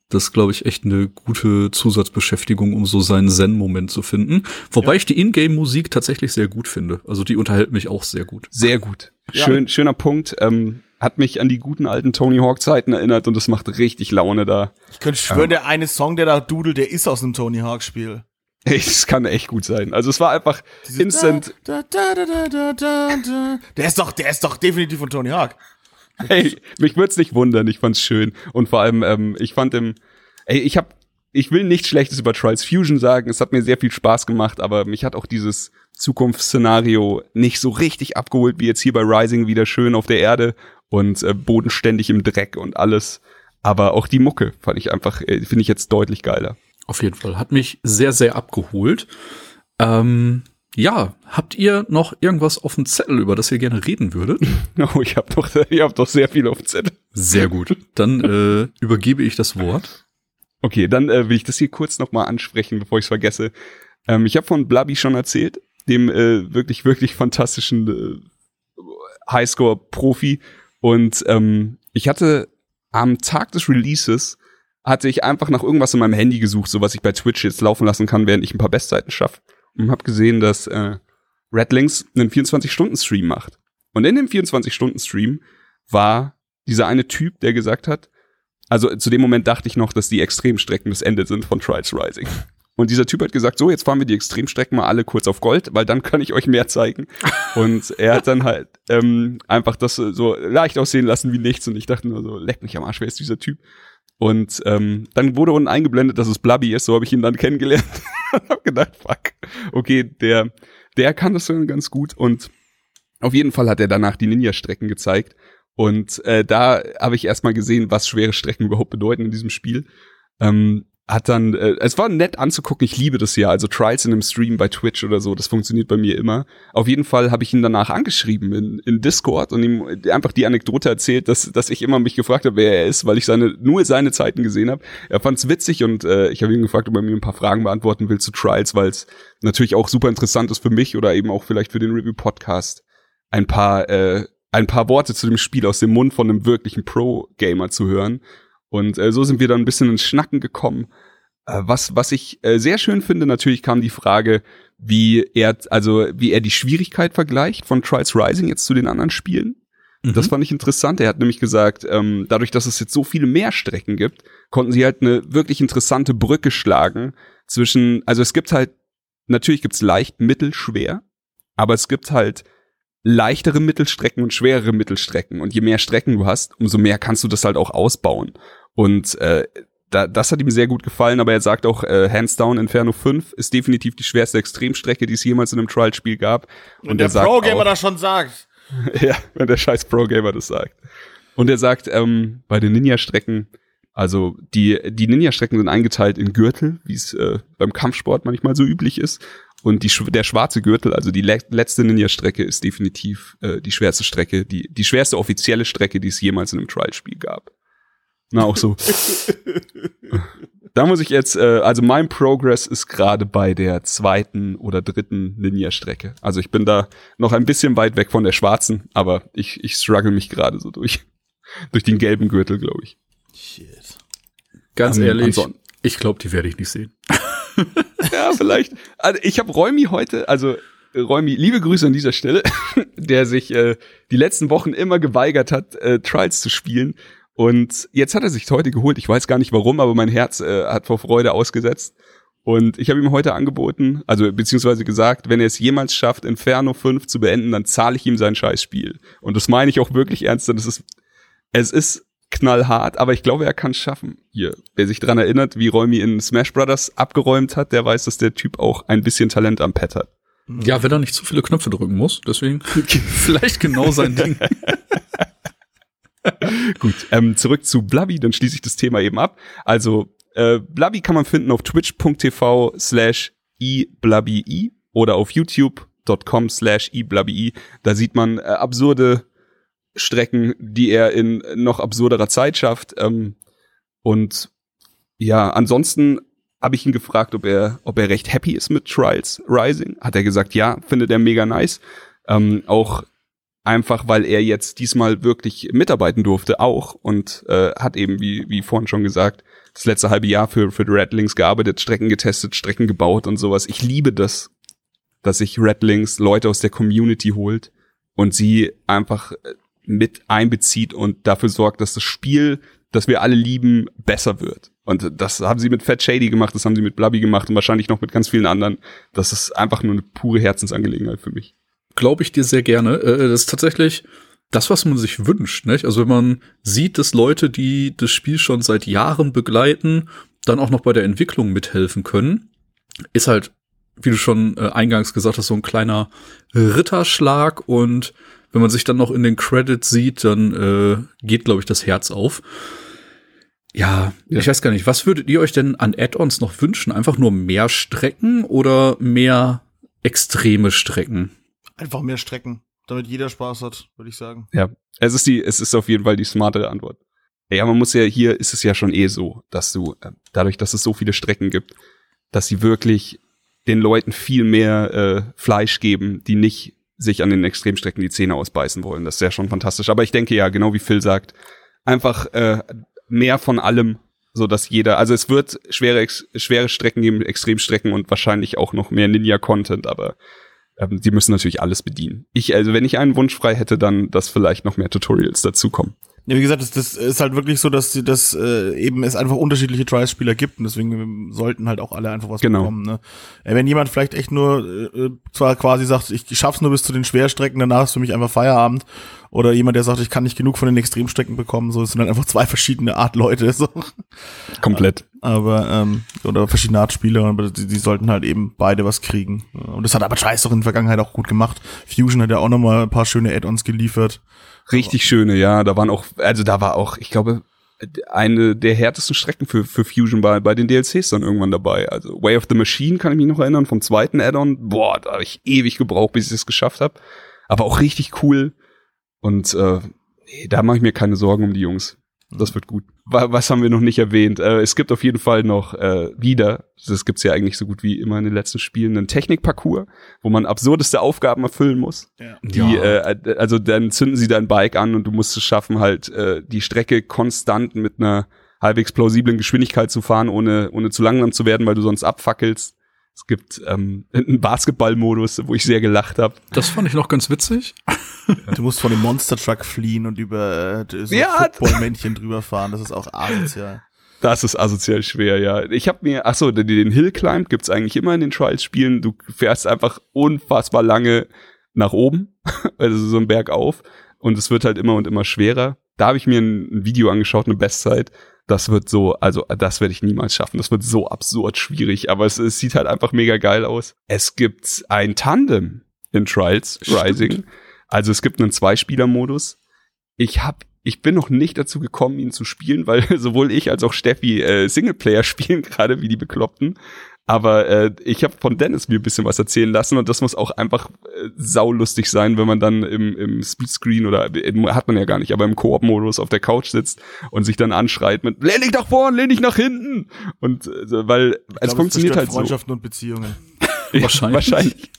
Speaker 2: Das ist, glaube ich, echt eine gute Zusatzbeschäftigung, um so seinen Zen-Moment zu finden. Wobei ich die Ingame-Musik tatsächlich sehr gut finde. Also die unterhält mich auch sehr gut.
Speaker 3: Sehr gut.
Speaker 4: Ja.
Speaker 3: Schön, schöner Punkt. Ähm, hat mich an die guten alten Tony Hawk Zeiten erinnert und es macht richtig Laune da.
Speaker 4: Ich könnte schwören, der eine Song, der da dudelt, der ist aus einem Tony Hawk Spiel.
Speaker 3: Ey, Es kann echt gut sein. Also es war einfach
Speaker 4: Diese
Speaker 3: instant.
Speaker 4: Da, da, da. Der ist doch, der ist doch definitiv von Tony Hawk.
Speaker 3: Hey, mich würde es nicht wundern. Ich fand's schön und vor allem, ähm, ich fand im, ey, ich hab, ich will nichts Schlechtes über Trials Fusion sagen. Es hat mir sehr viel Spaß gemacht, aber mich hat auch dieses Zukunftsszenario nicht so richtig abgeholt, wie jetzt hier bei Rising wieder schön auf der Erde und äh, bodenständig im Dreck und alles. Aber auch die Mucke fand ich einfach, äh, finde ich jetzt deutlich geiler.
Speaker 2: Auf jeden Fall. Hat mich sehr, sehr abgeholt. Ähm, ja, habt ihr noch irgendwas auf dem Zettel, über das ihr gerne reden würdet?
Speaker 3: Oh, ich habe doch, ich hab doch sehr viel auf dem Zettel.
Speaker 2: Sehr gut. Dann äh, übergebe ich das Wort.
Speaker 3: Okay, dann äh, will ich das hier kurz nochmal ansprechen, bevor ich es vergesse. Ähm, ich habe von Blubby schon erzählt, dem äh, wirklich, wirklich fantastischen äh, Highscore-Profi. Und ähm, ich hatte am Tag des Releases hatte ich einfach nach irgendwas in meinem Handy gesucht, so was ich bei Twitch jetzt laufen lassen kann, während ich ein paar Bestseiten schaffe. Und habe gesehen, dass äh, Redlinks einen 24-Stunden-Stream macht. Und in dem 24-Stunden-Stream war dieser eine Typ, der gesagt hat, also zu dem Moment dachte ich noch, dass die Extremstrecken das Ende sind von Trials Rising. Und dieser Typ hat gesagt, so, jetzt fahren wir die Extremstrecken mal alle kurz auf Gold, weil dann kann ich euch mehr zeigen. Und er hat dann halt ähm, einfach das so leicht aussehen lassen wie nichts. Und ich dachte nur so, leck mich am Arsch, wer ist dieser Typ? Und ähm, dann wurde unten eingeblendet, dass es Blubby ist, so habe ich ihn dann kennengelernt. hab gedacht, fuck, okay, der, der kann das schon ganz gut. Und auf jeden Fall hat er danach die Ninja-Strecken gezeigt. Und äh, da habe ich erstmal gesehen, was schwere Strecken überhaupt bedeuten in diesem Spiel. Ähm, hat dann, äh, es war nett anzugucken, ich liebe das ja, also Trials in einem Stream bei Twitch oder so, das funktioniert bei mir immer. Auf jeden Fall habe ich ihn danach angeschrieben in, in Discord und ihm einfach die Anekdote erzählt, dass, dass ich immer mich gefragt habe, wer er ist, weil ich seine, nur seine Zeiten gesehen habe. Er fand es witzig und äh, ich habe ihn gefragt, ob er mir ein paar Fragen beantworten will zu Trials, weil es natürlich auch super interessant ist für mich oder eben auch vielleicht für den Review-Podcast ein paar, äh, ein paar Worte zu dem Spiel aus dem Mund von einem wirklichen Pro-Gamer zu hören. Und äh, so sind wir dann ein bisschen ins Schnacken gekommen. Äh, was, was ich äh, sehr schön finde, natürlich kam die Frage, wie er, also wie er die Schwierigkeit vergleicht von Trials Rising jetzt zu den anderen Spielen. Mhm. Das fand ich interessant. Er hat nämlich gesagt, ähm, dadurch, dass es jetzt so viele mehr Strecken gibt, konnten sie halt eine wirklich interessante Brücke schlagen zwischen, also es gibt halt, natürlich gibt's leicht, mittel, schwer, aber es gibt halt leichtere Mittelstrecken und schwerere Mittelstrecken. Und je mehr Strecken du hast, umso mehr kannst du das halt auch ausbauen. Und äh, da, das hat ihm sehr gut gefallen, aber er sagt auch, äh, hands down, Inferno 5 ist definitiv die schwerste Extremstrecke, die es jemals in einem Trial-Spiel gab.
Speaker 4: Und, und der Pro-Gamer das schon sagt.
Speaker 3: ja, wenn der scheiß Pro-Gamer das sagt. Und er sagt, ähm, bei den Ninja-Strecken, also die, die Ninja-Strecken sind eingeteilt in Gürtel, wie es äh, beim Kampfsport manchmal so üblich ist. Und die, der schwarze Gürtel, also die le letzte Ninja-Strecke, ist definitiv äh, die schwerste Strecke, die, die schwerste offizielle Strecke, die es jemals in einem Trial-Spiel gab. Na, auch so. da muss ich jetzt, äh, also mein Progress ist gerade bei der zweiten oder dritten Ninja-Strecke. Also ich bin da noch ein bisschen weit weg von der schwarzen, aber ich, ich struggle mich gerade so durch. durch den gelben Gürtel, glaube ich.
Speaker 2: Shit. Ganz um, ehrlich, ich glaube, die werde ich nicht sehen.
Speaker 3: ja, vielleicht. Also ich habe Räumi heute, also Räumi, liebe Grüße an dieser Stelle, der sich äh, die letzten Wochen immer geweigert hat, äh, Trials zu spielen und jetzt hat er sich heute geholt. Ich weiß gar nicht warum, aber mein Herz äh, hat vor Freude ausgesetzt. Und ich habe ihm heute angeboten, also beziehungsweise gesagt, wenn er es jemals schafft, Inferno 5 zu beenden, dann zahle ich ihm sein Scheißspiel. Und das meine ich auch wirklich ernst, denn es ist, es ist knallhart, aber ich glaube, er kann es schaffen. Hier, wer sich dran erinnert, wie Räumi in Smash Brothers abgeräumt hat, der weiß, dass der Typ auch ein bisschen Talent am Pad hat.
Speaker 2: Ja, wenn er nicht zu viele Knöpfe drücken muss, deswegen vielleicht genau sein Ding.
Speaker 3: Gut, ähm, zurück zu Blubby, dann schließe ich das Thema eben ab. Also, äh, Blubby kann man finden auf twitch.tv slash iblubby oder auf youtube.com slash iblubby. Da sieht man äh, absurde Strecken, die er in noch absurderer Zeit schafft. Ähm, und ja, ansonsten habe ich ihn gefragt, ob er, ob er recht happy ist mit Trials Rising. Hat er gesagt, ja, findet er mega nice. Ähm, auch einfach weil er jetzt diesmal wirklich mitarbeiten durfte auch und äh, hat eben, wie, wie vorhin schon gesagt, das letzte halbe Jahr für, für die Redlings gearbeitet, Strecken getestet, Strecken gebaut und sowas. Ich liebe das, dass sich Redlings Leute aus der Community holt und sie einfach äh, mit einbezieht und dafür sorgt, dass das Spiel, das wir alle lieben, besser wird. Und das haben sie mit Fat Shady gemacht, das haben sie mit Blubby gemacht und wahrscheinlich noch mit ganz vielen anderen. Das ist einfach nur eine pure Herzensangelegenheit für mich
Speaker 2: glaube ich dir sehr gerne. Äh, das ist tatsächlich das, was man sich wünscht. Nicht? Also wenn man sieht, dass Leute, die das Spiel schon seit Jahren begleiten, dann auch noch bei der Entwicklung mithelfen können, ist halt, wie du schon äh, eingangs gesagt hast, so ein kleiner Ritterschlag und wenn man sich dann noch in den Credits sieht, dann äh, geht, glaube ich, das Herz auf. Ja, ja, ich weiß gar nicht, was würdet ihr euch denn an Add-ons noch wünschen? Einfach nur mehr Strecken oder mehr extreme Strecken?
Speaker 4: Einfach mehr Strecken, damit jeder Spaß hat, würde ich sagen.
Speaker 3: Ja, es ist die, es ist auf jeden Fall die smartere Antwort. Ja, man muss ja, hier ist es ja schon eh so, dass du, äh, dadurch, dass es so viele Strecken gibt, dass sie wirklich den Leuten viel mehr äh, Fleisch geben, die nicht sich an den Extremstrecken die Zähne ausbeißen wollen. Das ist ja schon fantastisch. Aber ich denke ja, genau wie Phil sagt, einfach äh, mehr von allem, so dass jeder, also es wird schwere, schwere Strecken geben, Extremstrecken und wahrscheinlich auch noch mehr Ninja-Content, aber ähm, die müssen natürlich alles bedienen. Ich, also wenn ich einen Wunsch frei hätte, dann, dass vielleicht noch mehr Tutorials dazukommen.
Speaker 4: Ja, wie gesagt, das, das ist halt wirklich so, dass das äh, eben es einfach unterschiedliche Trials-Spieler gibt und deswegen sollten halt auch alle einfach was genau. bekommen. Ne? Äh, wenn jemand vielleicht echt nur äh, zwar quasi sagt, ich schaff's nur bis zu den Schwerstrecken, danach ist für mich einfach Feierabend, oder jemand, der sagt, ich kann nicht genug von den Extremstrecken bekommen, so es sind dann einfach zwei verschiedene Art Leute. So.
Speaker 3: Komplett.
Speaker 4: Aber, ähm, oder verschiedene Art Spieler, aber die, die sollten halt eben beide was kriegen. Und das hat aber Scheiß doch in der Vergangenheit auch gut gemacht. Fusion hat ja auch nochmal ein paar schöne Add-ons geliefert.
Speaker 3: Richtig schöne, ja. Da waren auch, also da war auch, ich glaube, eine der härtesten Strecken für, für Fusion bei, bei den DLCs dann irgendwann dabei. Also Way of the Machine kann ich mich noch erinnern, vom zweiten Add-on. Boah, da habe ich ewig gebraucht, bis ich es geschafft habe. Aber auch richtig cool. Und äh, da mache ich mir keine Sorgen um die Jungs. Das wird gut. Was haben wir noch nicht erwähnt? Äh, es gibt auf jeden Fall noch äh, wieder, das gibt's ja eigentlich so gut wie immer in den letzten Spielen, einen Technikparcours, wo man absurdeste Aufgaben erfüllen muss.
Speaker 4: Ja.
Speaker 3: Die,
Speaker 2: Ja.
Speaker 3: äh, also dann zünden sie dein Bike an und du musst es schaffen, halt äh, die Strecke konstant mit einer halbwegs plausiblen Geschwindigkeit zu fahren, ohne, ohne zu langsam zu werden, weil du sonst abfackelst. Es gibt ähm, einen Basketballmodus, wo ich sehr gelacht habe.
Speaker 2: Das fand ich noch ganz witzig.
Speaker 4: Du musst von dem Monster Truck fliehen und über äh, so
Speaker 3: Ja.
Speaker 4: Footballmännchen drüber fahren. Das ist auch asozial.
Speaker 3: Das ist asozial schwer, ja. Ich habe mir, ach so, den, den Hill Climb gibt's eigentlich immer in den Trials-Spielen. Du fährst einfach unfassbar lange nach oben, also so einen Berg auf und es wird halt immer und immer schwerer. Da habe ich mir ein, ein Video angeschaut, eine Bestzeit. Das wird so, also das werde ich niemals schaffen. Das wird so absurd schwierig, aber es, es sieht halt einfach mega geil aus. Es gibt ein Tandem in Trials
Speaker 2: Stimmt.
Speaker 3: Rising. Also es gibt einen Zweispieler-Modus. Ich hab, ich bin noch nicht dazu gekommen, ihn zu spielen, weil sowohl ich als auch Steffi äh, Singleplayer spielen gerade wie die Bekloppten. Aber äh, ich habe von Dennis mir ein bisschen was erzählen lassen und das muss auch einfach äh, saulustig sein, wenn man dann im, im Splitscreen oder äh, hat man ja gar nicht, aber im Koop-Modus auf der Couch sitzt und sich dann anschreit mit lehn dich nach vorn, lehn dich nach hinten und äh, weil
Speaker 4: Ich
Speaker 3: es
Speaker 4: glaub,
Speaker 3: funktioniert halt so.
Speaker 4: Freundschaften und Beziehungen.
Speaker 2: Wahrscheinlich.
Speaker 3: wahrscheinlich.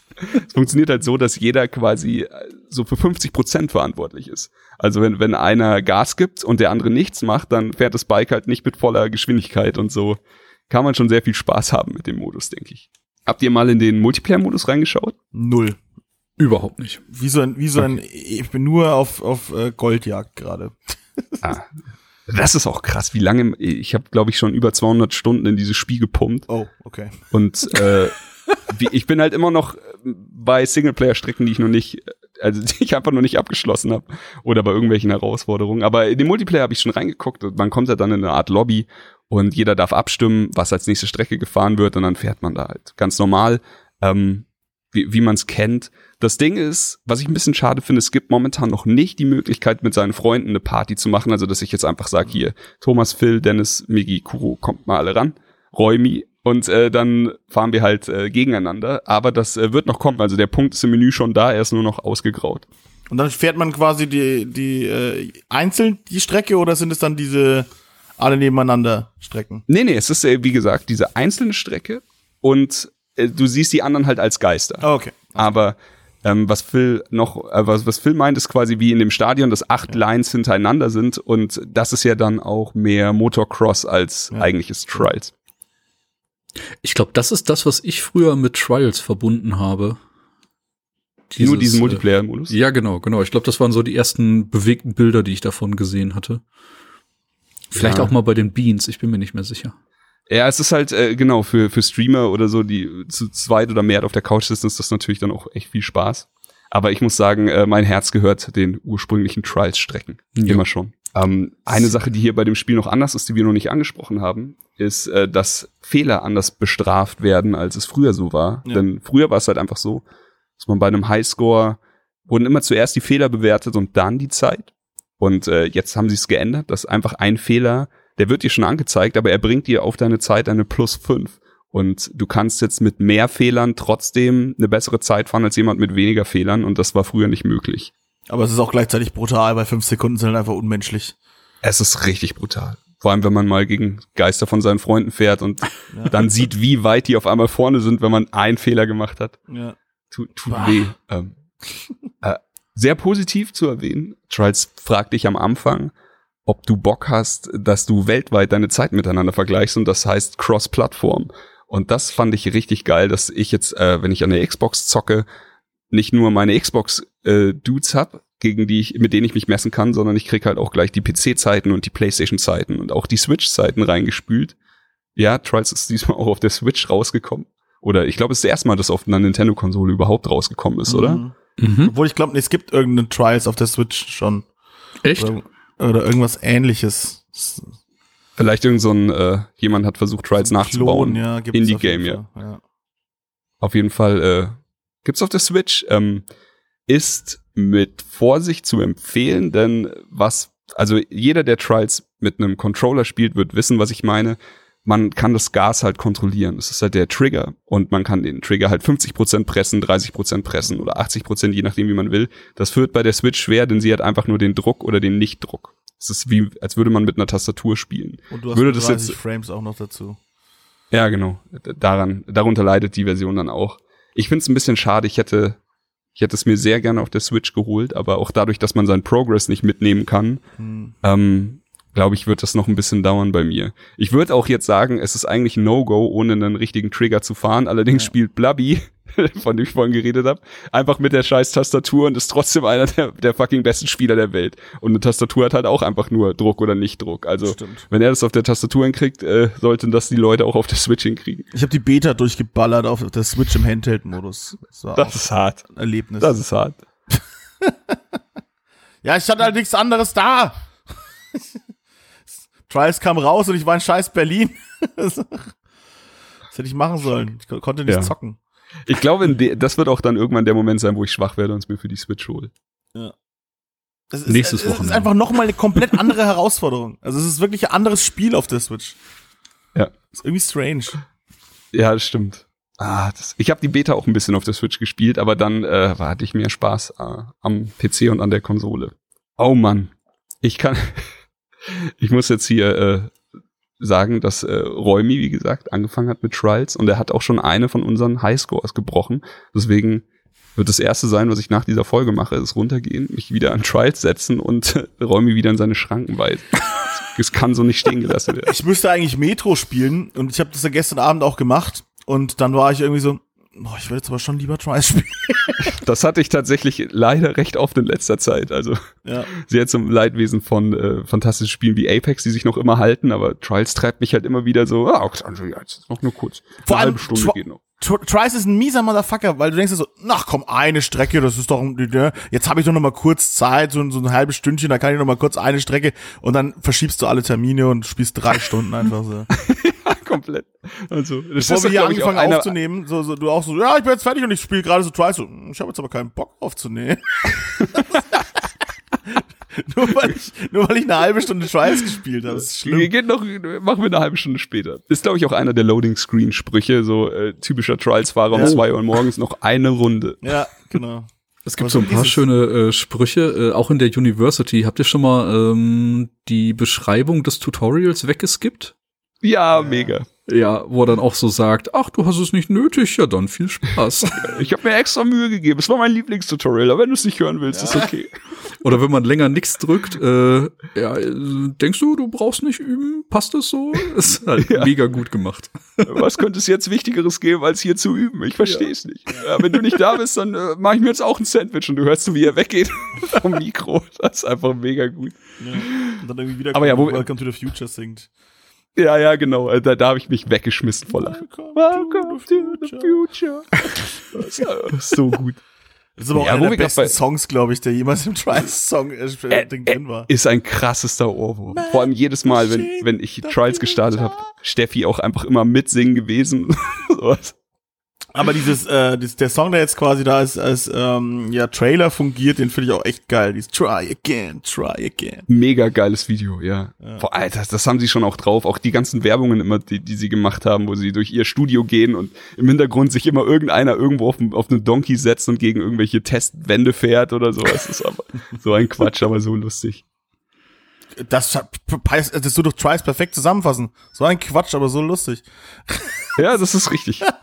Speaker 3: es funktioniert halt so, dass jeder quasi äh, so für 50 Prozent verantwortlich ist. Also wenn, wenn einer Gas gibt und der andere nichts macht, dann fährt das Bike halt nicht mit voller Geschwindigkeit und so. Kann man schon sehr viel Spaß haben mit dem Modus, denke ich. Habt ihr mal in den Multiplayer-Modus reingeschaut?
Speaker 4: Null.
Speaker 2: Überhaupt nicht.
Speaker 4: Wie so ein, wie so ein, ich bin nur auf, auf äh, Goldjagd gerade.
Speaker 3: Ah, das ist auch krass, wie lange, ich habe glaube ich schon über 200 Stunden in dieses Spiel gepumpt
Speaker 4: Oh, okay.
Speaker 3: Und äh, wie, ich bin halt immer noch bei Singleplayer-Strecken, die ich noch nicht, also die ich einfach noch nicht abgeschlossen habe oder bei irgendwelchen Herausforderungen. Aber in den Multiplayer habe ich schon reingeguckt und man kommt halt dann in eine Art Lobby und jeder darf abstimmen, was als nächste Strecke gefahren wird und dann fährt man da halt ganz normal, ähm, wie, wie man es kennt. Das Ding ist, was ich ein bisschen schade finde, es gibt momentan noch nicht die Möglichkeit, mit seinen Freunden eine Party zu machen. Also, dass ich jetzt einfach sage, hier, Thomas, Phil, Dennis, Migi, Kuro, kommt mal alle ran. Räumi und äh, dann fahren wir halt äh, gegeneinander. Aber das äh, wird noch kommen. Also der Punkt ist im Menü schon da, er ist nur noch ausgegraut.
Speaker 4: Und dann fährt man quasi die, die äh, einzeln die Strecke oder sind es dann diese alle nebeneinander Strecken?
Speaker 3: Nee, nee, es ist äh, wie gesagt diese einzelne Strecke und äh, du siehst die anderen halt als Geister.
Speaker 4: Ah, okay.
Speaker 3: Aber ähm, was Phil noch, äh, was, was Phil meint, ist quasi wie in dem Stadion, dass acht Lines hintereinander sind und das ist ja dann auch mehr Motocross als
Speaker 4: Ja.
Speaker 3: eigentliches Trials.
Speaker 2: Ich glaube, das ist das, was ich früher mit Trials verbunden habe.
Speaker 3: Nur
Speaker 2: Dieses,
Speaker 3: diesen
Speaker 2: äh,
Speaker 3: Multiplayer-Modus.
Speaker 2: Ja, genau, genau. Ich glaube, das waren so die ersten bewegten Bilder, die ich davon gesehen hatte. Vielleicht
Speaker 3: Ja.
Speaker 2: auch mal bei den Beans, ich bin mir nicht mehr sicher.
Speaker 3: Ja, es ist halt, äh, genau, für, für Streamer oder so, die zu zweit oder mehr auf der Couch sitzen, ist das natürlich dann auch echt viel Spaß. Aber ich muss sagen, äh, mein Herz gehört den ursprünglichen Trials-Strecken.
Speaker 2: Ja.
Speaker 3: Immer schon. Ähm, eine Sache, die hier bei dem Spiel noch anders ist, die wir noch nicht angesprochen haben, ist, äh, dass Fehler anders bestraft werden, als es früher so war.
Speaker 4: Ja.
Speaker 3: Denn früher war es halt einfach so, dass man bei einem Highscore wurden immer zuerst die Fehler bewertet und dann die Zeit. Und äh, jetzt haben sie es geändert, dass einfach ein Fehler, der wird dir schon angezeigt, aber er bringt dir auf deine Zeit eine plus fünf. Und du kannst jetzt mit mehr Fehlern trotzdem eine bessere Zeit fahren als jemand mit weniger Fehlern und das war früher nicht möglich.
Speaker 4: Aber es ist auch gleichzeitig brutal, bei fünf Sekunden sind halt einfach unmenschlich.
Speaker 3: Es ist richtig brutal. Vor allem, wenn man mal gegen Geister von seinen Freunden fährt und
Speaker 4: Ja.
Speaker 3: dann sieht, wie weit die auf einmal vorne sind, wenn man einen Fehler gemacht hat.
Speaker 4: Ja.
Speaker 3: Tut, tut weh. Ähm, äh, sehr positiv zu erwähnen. Trials fragt dich am Anfang, ob du Bock hast, dass du weltweit deine Zeit miteinander vergleichst und das heißt Cross-Plattform. Und das fand ich richtig geil, dass ich jetzt, äh, wenn ich an der Xbox zocke, nicht nur meine Xbox-Dudes hab, gegen die ich, mit denen ich mich messen kann, sondern ich krieg halt auch gleich die PC-Zeiten und die PlayStation-Zeiten und auch die Switch-Zeiten reingespült. Ja, Trials ist diesmal auch auf der Switch rausgekommen. Oder ich glaube, es ist das erste Mal, dass auf einer Nintendo-Konsole überhaupt rausgekommen ist, oder?
Speaker 4: Mhm. Obwohl ich glaube, es gibt irgendeinen Trials auf der Switch schon.
Speaker 2: Echt?
Speaker 4: Oder, oder irgendwas ähnliches.
Speaker 3: Vielleicht irgend so ein, äh, jemand hat versucht, Trials nachzubauen.
Speaker 4: Klon, ja, gibt's
Speaker 3: Indie-Game,
Speaker 4: auf
Speaker 3: ja.
Speaker 4: jeden Fall, ja.
Speaker 3: Auf jeden Fall äh, gibt's auf der Switch. Ähm, ist mit Vorsicht zu empfehlen, denn was also jeder, der Trials mit einem Controller spielt, wird wissen, was ich meine. Man kann das Gas halt kontrollieren. Das ist halt der Trigger. Und man kann den Trigger halt 50% pressen, 30% pressen oder 80%, je nachdem, wie man will. Das führt bei der Switch schwer, denn sie hat einfach nur den Druck oder den Nichtdruck. Es ist wie, als würde man mit einer Tastatur spielen.
Speaker 4: Und du hast
Speaker 3: würde
Speaker 4: 30
Speaker 3: das jetzt,
Speaker 4: Frames auch noch dazu.
Speaker 3: ja, genau. Daran, darunter leidet die Version dann auch. Ich finde es ein bisschen schade. Ich hätte, ich hätte es mir sehr gerne auf der Switch geholt, aber auch dadurch, dass man seinen Progress nicht mitnehmen kann,
Speaker 4: Hm.
Speaker 3: ähm, glaube ich, wird das noch ein bisschen dauern bei mir. Ich würde auch jetzt sagen, es ist eigentlich No-Go, ohne einen richtigen Trigger zu fahren. Allerdings
Speaker 4: Ja.
Speaker 3: spielt Blubby, von dem ich vorhin geredet habe, einfach mit der scheiß Tastatur und ist trotzdem einer der, der fucking besten Spieler der Welt. Und eine Tastatur hat halt auch einfach nur Druck oder Nicht-Druck. Also
Speaker 4: Stimmt.
Speaker 3: wenn er das auf der Tastatur hinkriegt, äh, sollten das die Leute auch auf der Switch hinkriegen.
Speaker 4: Ich habe die Beta durchgeballert auf der Switch im Handheld-Modus. Das
Speaker 3: Das ist hart.
Speaker 4: Erlebnis.
Speaker 3: Das ist hart.
Speaker 4: ja, ich hatte halt nichts anderes da. Trials kam raus und ich war in scheiß Berlin. das hätte ich machen sollen. Ich ko- konnte nicht
Speaker 3: Ja.
Speaker 4: zocken.
Speaker 3: Ich glaube, das wird auch dann irgendwann der Moment sein, wo ich schwach werde und es mir für die Switch hole.
Speaker 4: Es ist,
Speaker 2: Nächstes
Speaker 4: es ist
Speaker 2: Wochenende.
Speaker 4: einfach nochmal eine komplett andere Herausforderung. Also es ist wirklich ein anderes Spiel auf der Switch.
Speaker 3: Ja.
Speaker 4: Ist irgendwie strange.
Speaker 3: Ja, das stimmt. Ah, das, ich habe die Beta auch ein bisschen auf der Switch gespielt, aber dann äh, hatte ich mehr Spaß äh, am PC und an der Konsole. Oh Mann, ich kann, ich muss jetzt hier äh, sagen, dass äh, Räumi, wie gesagt, angefangen hat mit Trials und er hat auch schon eine von unseren Highscores gebrochen. Deswegen wird das erste sein, was ich nach dieser Folge mache, ist runtergehen, mich wieder an Trials setzen und äh, Räumi wieder in seine Schranken weisen. Es kann so nicht stehen gelassen werden.
Speaker 4: Ich müsste eigentlich Metro spielen und ich habe das ja gestern Abend auch gemacht und dann war ich irgendwie so, boah, ich würde jetzt aber schon lieber Trials spielen.
Speaker 3: Das hatte ich tatsächlich leider recht oft in letzter Zeit. Also
Speaker 4: Ja.
Speaker 3: sehr zum Leidwesen von äh, fantastischen Spielen wie Apex, die sich noch immer halten, aber Trials treibt mich halt immer wieder so, ah, also jetzt noch nur kurz.
Speaker 4: Vor
Speaker 3: Eine
Speaker 4: allem
Speaker 3: halbe Stunde
Speaker 4: Tri-
Speaker 3: geht noch.
Speaker 4: Tr- Trice ist ein mieser Motherfucker, weil du denkst dir so, ach komm, eine Strecke, das ist doch, ne, jetzt habe ich doch noch mal kurz Zeit, so, so ein halbes Stündchen, da kann ich noch mal kurz eine Strecke und dann verschiebst du alle Termine und spielst drei Stunden einfach so.
Speaker 3: Komplett. Also, das
Speaker 4: Bevor wir hier angefangen
Speaker 3: einer-
Speaker 4: aufzunehmen, so, so, du auch so, ja, ich bin jetzt fertig und ich spiele gerade so Trice, so, hm, ich habe jetzt aber keinen Bock aufzunehmen. nur, weil ich, nur weil ich eine halbe Stunde Trice gespielt habe, das ist schlimm.
Speaker 3: Geht noch, machen wir eine halbe Stunde später. Ist, glaube ich, auch einer der Loading-Screen-Sprüche, so äh, typischer Trials-Fahrer um
Speaker 4: Ja.
Speaker 3: zwei Uhr morgens noch eine Runde.
Speaker 4: Ja, genau.
Speaker 2: Es gibt
Speaker 4: Was
Speaker 2: so ein paar
Speaker 4: ist
Speaker 2: schöne äh, Sprüche, äh, auch in der University. Habt ihr schon mal ähm, die Beschreibung des Tutorials weggeskippt?
Speaker 3: Ja, mega.
Speaker 2: Ja, wo er dann auch so sagt, ach, du hast es nicht nötig, ja dann viel Spaß.
Speaker 3: Ich habe mir extra Mühe gegeben. Es war mein Lieblingstutorial, aber wenn du es nicht hören willst, ist okay.
Speaker 2: Oder wenn man länger nichts drückt, äh, ja, äh, denkst du, du brauchst nicht üben? Passt das so? Ist halt
Speaker 3: Ja.
Speaker 2: mega gut gemacht.
Speaker 3: Was könnte es jetzt Wichtigeres geben, als hier zu üben? Ich verstehe es nicht. Ja, wenn du nicht da bist, dann äh, mache ich mir jetzt auch ein Sandwich und du hörst, wie er weggeht am Mikro. Das ist einfach mega gut.
Speaker 4: Ja. Und dann irgendwie wieder
Speaker 3: Aber ja, wo-
Speaker 4: Welcome to the Future singt.
Speaker 3: Ja, ja, genau. Äh, Da, da habe ich mich weggeschmissen vor Lachen. Welcome to the future. Äh, so gut.
Speaker 4: Das ist aber auch
Speaker 3: Ja, wo
Speaker 4: einer der besten
Speaker 3: bei-
Speaker 4: Songs, glaube ich, der jemals im Trice-Song äh,
Speaker 3: Äh,
Speaker 4: Ding
Speaker 3: äh,
Speaker 4: drin war.
Speaker 3: Ist ein krassester Ohrwurm. Vor allem jedes Mal, wenn, wenn ich Trials gestartet habe, Steffi auch einfach immer mitsingen gewesen. Sowas.
Speaker 4: Aber dieses, äh, dieses, der Song, der jetzt quasi da ist, als ähm, ja, Trailer fungiert, den finde ich auch echt geil. Dieses Try again, try again.
Speaker 3: Mega geiles Video, ja. Boah, Alter, das haben sie schon auch drauf. Auch die ganzen Werbungen immer, die, die sie gemacht haben, wo sie durch ihr Studio gehen und im Hintergrund sich immer irgendeiner irgendwo auf, auf einen Donkey setzt und gegen irgendwelche Testwände fährt oder so. Das ist aber so ein Quatsch, aber so lustig.
Speaker 4: Das, das, du durch Trice perfekt zusammenfassen. So ein Quatsch, aber so lustig.
Speaker 3: Ja, das ist richtig.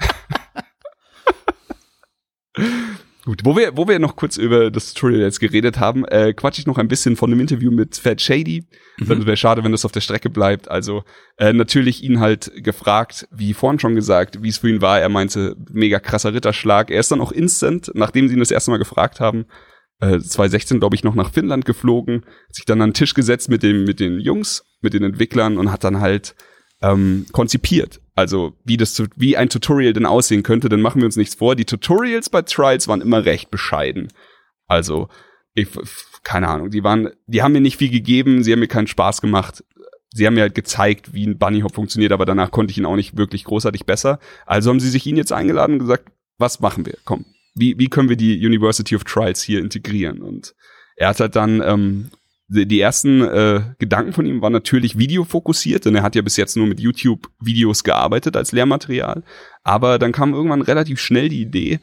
Speaker 3: Gut, wo wir, wo wir noch kurz über das Tutorial jetzt geredet haben, äh, quatsch ich noch ein bisschen von dem Interview mit Fat Shady. Das wäre schade, wenn das auf der Strecke bleibt. Also äh, natürlich ihn halt gefragt, wie vorhin schon gesagt, wie es für ihn war. Er meinte, mega krasser Ritterschlag. Er ist dann auch instant, nachdem sie ihn das erste Mal gefragt haben, äh, 2016, glaube ich, noch nach Finnland geflogen, sich dann an den Tisch gesetzt mit dem, mit den Jungs, mit den Entwicklern und hat dann halt ähm, konzipiert. Also wie das wie ein Tutorial denn aussehen könnte, dann machen wir uns nichts vor. Die Tutorials bei Trials waren immer recht bescheiden. Also ich, keine Ahnung, die waren, die haben mir nicht viel gegeben, sie haben mir keinen Spaß gemacht. Sie haben mir halt gezeigt, wie ein Bunny Hop funktioniert, aber danach konnte ich ihn auch nicht wirklich großartig besser. Also haben sie sich ihn jetzt eingeladen und gesagt, was machen wir? Komm, wie, wie können wir die University of Trials hier integrieren? Und er hat halt dann ähm, die, ersten äh, Gedanken von ihm waren natürlich videofokussiert, denn er hat ja bis jetzt nur mit YouTube-Videos gearbeitet als Lehrmaterial. Aber dann kam irgendwann relativ schnell die Idee,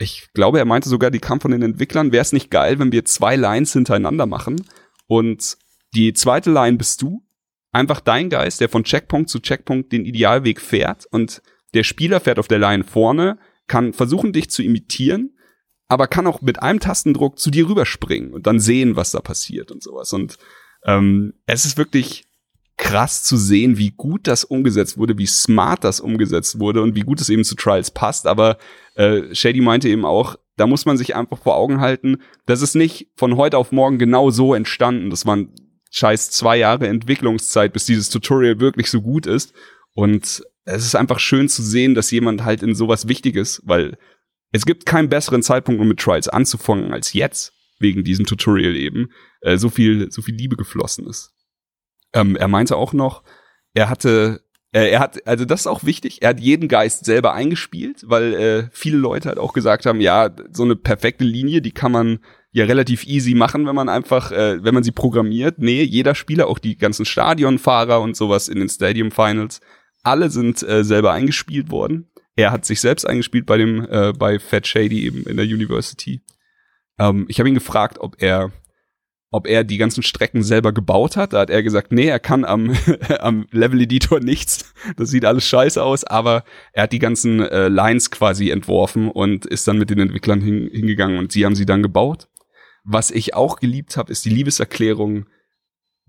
Speaker 3: ich glaube, er meinte sogar, die kam von den Entwicklern, wäre es nicht geil, wenn wir zwei Lines hintereinander machen und die zweite Line bist du, einfach dein Geist, der von Checkpunkt zu Checkpunkt den Idealweg fährt und der Spieler fährt auf der Line vorne, kann versuchen, dich zu imitieren, aber kann auch mit einem Tastendruck zu dir rüberspringen und dann sehen, was da passiert und sowas. Und ähm, es ist wirklich krass zu sehen, wie gut das umgesetzt wurde, wie smart das umgesetzt wurde und wie gut es eben zu Trials passt. Aber äh, Shady meinte eben auch, da muss man sich einfach vor Augen halten, das ist nicht von heute auf morgen genau so entstanden. Das waren scheiß zwei Jahre Entwicklungszeit, bis dieses Tutorial wirklich so gut ist. Und es ist einfach schön zu sehen, dass jemand halt in sowas Wichtiges, weil es gibt keinen besseren Zeitpunkt, um mit Trials anzufangen als jetzt, wegen diesem Tutorial eben, äh, so viel, so viel Liebe geflossen ist. Ähm, er meinte auch noch, er hatte, äh, er hat, also das ist auch wichtig, er hat jeden Geist selber eingespielt, weil äh, viele Leute halt auch gesagt haben, ja, so eine perfekte Linie, die kann man ja relativ easy machen, wenn man einfach, äh, wenn man sie programmiert. Nee, jeder Spieler, auch die ganzen Stadionfahrer und sowas in den Stadium Finals, alle sind äh, selber eingespielt worden. Er hat sich selbst eingespielt bei dem, äh, bei Fat Shady eben in der University. Ähm, ich habe ihn gefragt, ob er ob er die ganzen Strecken selber gebaut hat. Da hat er gesagt, nee, er kann am, am Level Editor nichts. Das sieht alles scheiße aus, aber er hat die ganzen äh, Lines quasi entworfen und ist dann mit den Entwicklern hin, hingegangen und sie haben sie dann gebaut. Was ich auch geliebt habe, ist die Liebeserklärung,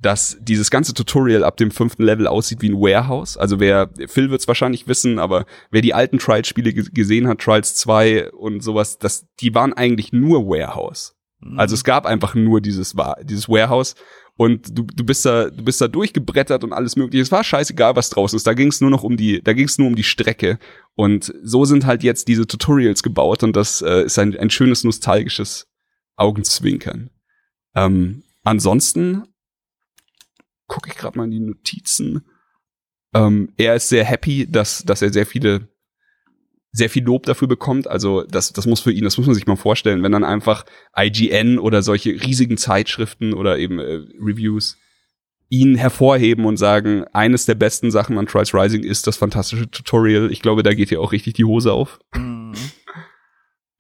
Speaker 3: dass dieses ganze Tutorial ab dem fünften Level aussieht wie ein Warehouse. Also wer, Phil wird es wahrscheinlich wissen, aber wer die alten Trials-Spiele gesehen hat, Trials 2 und sowas, das, die waren eigentlich nur Warehouse. Also es gab einfach nur dieses, dieses Warehouse und du, du bist da, du bist da durchgebrettert und alles mögliche. Es war scheißegal, was draußen ist. Da ging es nur noch um die, da ging es nur um die Strecke. Und so sind halt jetzt diese Tutorials gebaut und das äh, ist ein, ein schönes nostalgisches Augenzwinkern. Ähm, ansonsten gucke ich gerade mal in die Notizen. Ähm, er ist sehr happy, dass, dass er sehr viele sehr viel Lob dafür bekommt. Also das, das muss für ihn, das muss man sich mal vorstellen, wenn dann einfach IGN oder solche riesigen Zeitschriften oder eben äh, Reviews ihn hervorheben und sagen, eines der besten Sachen an Trials Rising ist das fantastische Tutorial. Ich glaube, da geht ja auch richtig die Hose auf. Mhm.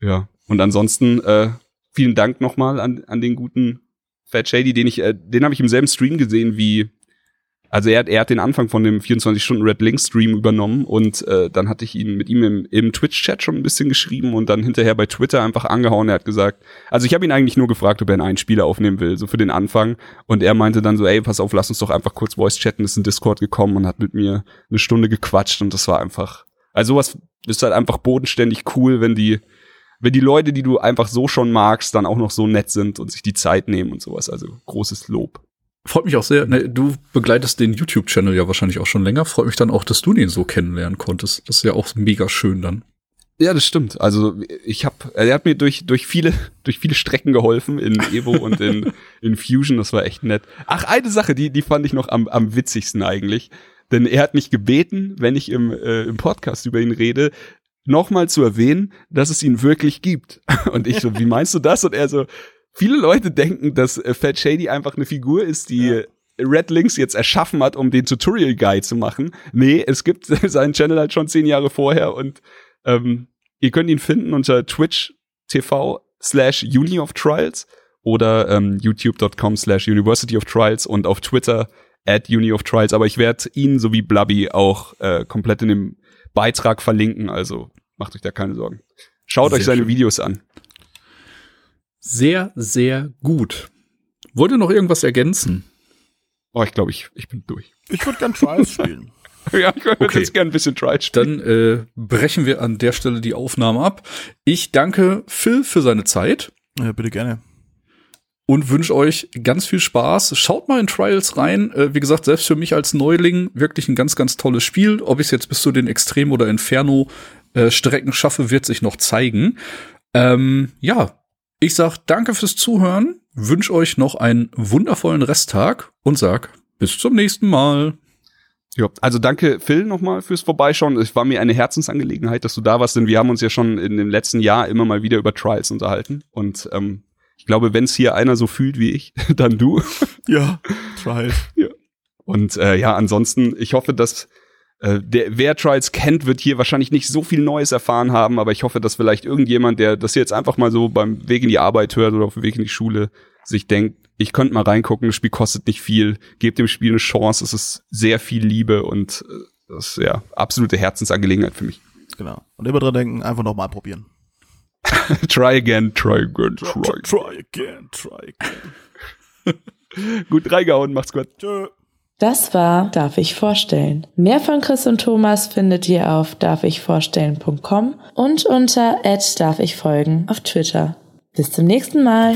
Speaker 3: Ja. Und ansonsten äh, vielen Dank nochmal an, an den guten Fat Shady, den ich, äh, den habe ich im selben Stream gesehen wie also er hat, er hat den Anfang von dem 24-Stunden-Red Link-Stream übernommen und äh, dann hatte ich ihn mit ihm im, im Twitch-Chat schon ein bisschen geschrieben und dann hinterher bei Twitter einfach angehauen. Er hat gesagt, also ich habe ihn eigentlich nur gefragt, ob er einen Spieler aufnehmen will, so für den Anfang. Und er meinte dann so, ey, pass auf, lass uns doch einfach kurz Voice chatten, ist in Discord gekommen und hat mit mir eine Stunde gequatscht und das war einfach, also sowas ist halt einfach bodenständig cool, wenn die, wenn die Leute, die du einfach so schon magst, dann auch noch so nett sind und sich die Zeit nehmen und sowas. Also großes Lob.
Speaker 2: Freut mich auch sehr. Ne, du begleitest den YouTube-Channel ja wahrscheinlich auch schon länger. Freut mich dann auch, dass du den so kennenlernen konntest. Das ist ja auch mega schön dann.
Speaker 3: Ja, das stimmt. Also ich habe, er hat mir durch durch viele durch viele Strecken geholfen in Evo und in in Fusion. Das war echt nett. Ach, eine Sache, die die fand ich noch am am witzigsten eigentlich, denn er hat mich gebeten, wenn ich im äh, im Podcast über ihn rede, nochmal zu erwähnen, dass es ihn wirklich gibt. Und ich so, wie meinst du das? Und er so, viele Leute denken, dass äh, Fat Shady einfach eine Figur ist, die ja. Red Links jetzt erschaffen hat, um den Tutorial Guide zu machen. Nee, es gibt seinen Channel halt schon zehn Jahre vorher und ähm, ihr könnt ihn finden unter Twitch TV slash Uni of Trials oder ähm, youtube.com slash University of Trials und auf Twitter at Uni of Trials. Aber ich werde ihn sowie Blubby auch äh, komplett in dem Beitrag verlinken, also macht euch da keine Sorgen. Schaut Sehr euch seine schön. Videos an.
Speaker 2: Sehr, sehr gut. Wollt ihr noch irgendwas ergänzen?
Speaker 3: Oh, ich glaube, ich, ich bin durch.
Speaker 4: Ich würde gern Trials spielen.
Speaker 3: ja, ich würde okay. jetzt gern ein bisschen Trials
Speaker 2: spielen. Dann äh, brechen wir an der Stelle die Aufnahme ab. Ich danke Phil für seine Zeit.
Speaker 4: Ja, bitte gerne.
Speaker 2: Und wünsche euch ganz viel Spaß. Schaut mal in Trials rein. Äh, wie gesagt, selbst für mich als Neuling wirklich ein ganz, ganz tolles Spiel. Ob ich es jetzt bis zu den Extrem- oder Inferno-Strecken äh, schaffe, wird sich noch zeigen. Ähm, ja, ich sag danke fürs Zuhören, wünsche euch noch einen wundervollen Resttag und sag bis zum nächsten Mal.
Speaker 3: Ja, also danke Phil nochmal fürs Vorbeischauen. Es war mir eine Herzensangelegenheit, dass du da warst, denn wir haben uns ja schon in dem letzten Jahr immer mal wieder über Trials unterhalten. Und ähm, Ich glaube, wenn es hier einer so fühlt wie ich, dann du.
Speaker 4: Ja, Trials.
Speaker 3: Ja. Und äh, ja, ansonsten, ich hoffe, dass äh, der, wer Trials kennt, wird hier wahrscheinlich nicht so viel Neues erfahren haben, aber ich hoffe, dass vielleicht irgendjemand, der das jetzt einfach mal so beim Weg in die Arbeit hört oder auf dem Weg in die Schule, sich denkt, ich könnte mal reingucken, das Spiel kostet nicht viel, gebt dem Spiel eine Chance, es ist sehr viel Liebe und äh, das ist ja absolute Herzensangelegenheit für mich.
Speaker 4: Genau. Und immer dran denken, einfach nochmal probieren.
Speaker 3: try again, try again, try,
Speaker 4: Try, try again, try again.
Speaker 3: Gut reingehauen, macht's gut.
Speaker 4: Tschö.
Speaker 5: Das war Darf ich vorstellen. Mehr von Chris und Thomas findet ihr auf darfichvorstellen.com und unter darf ich folgen auf Twitter. Bis zum nächsten Mal.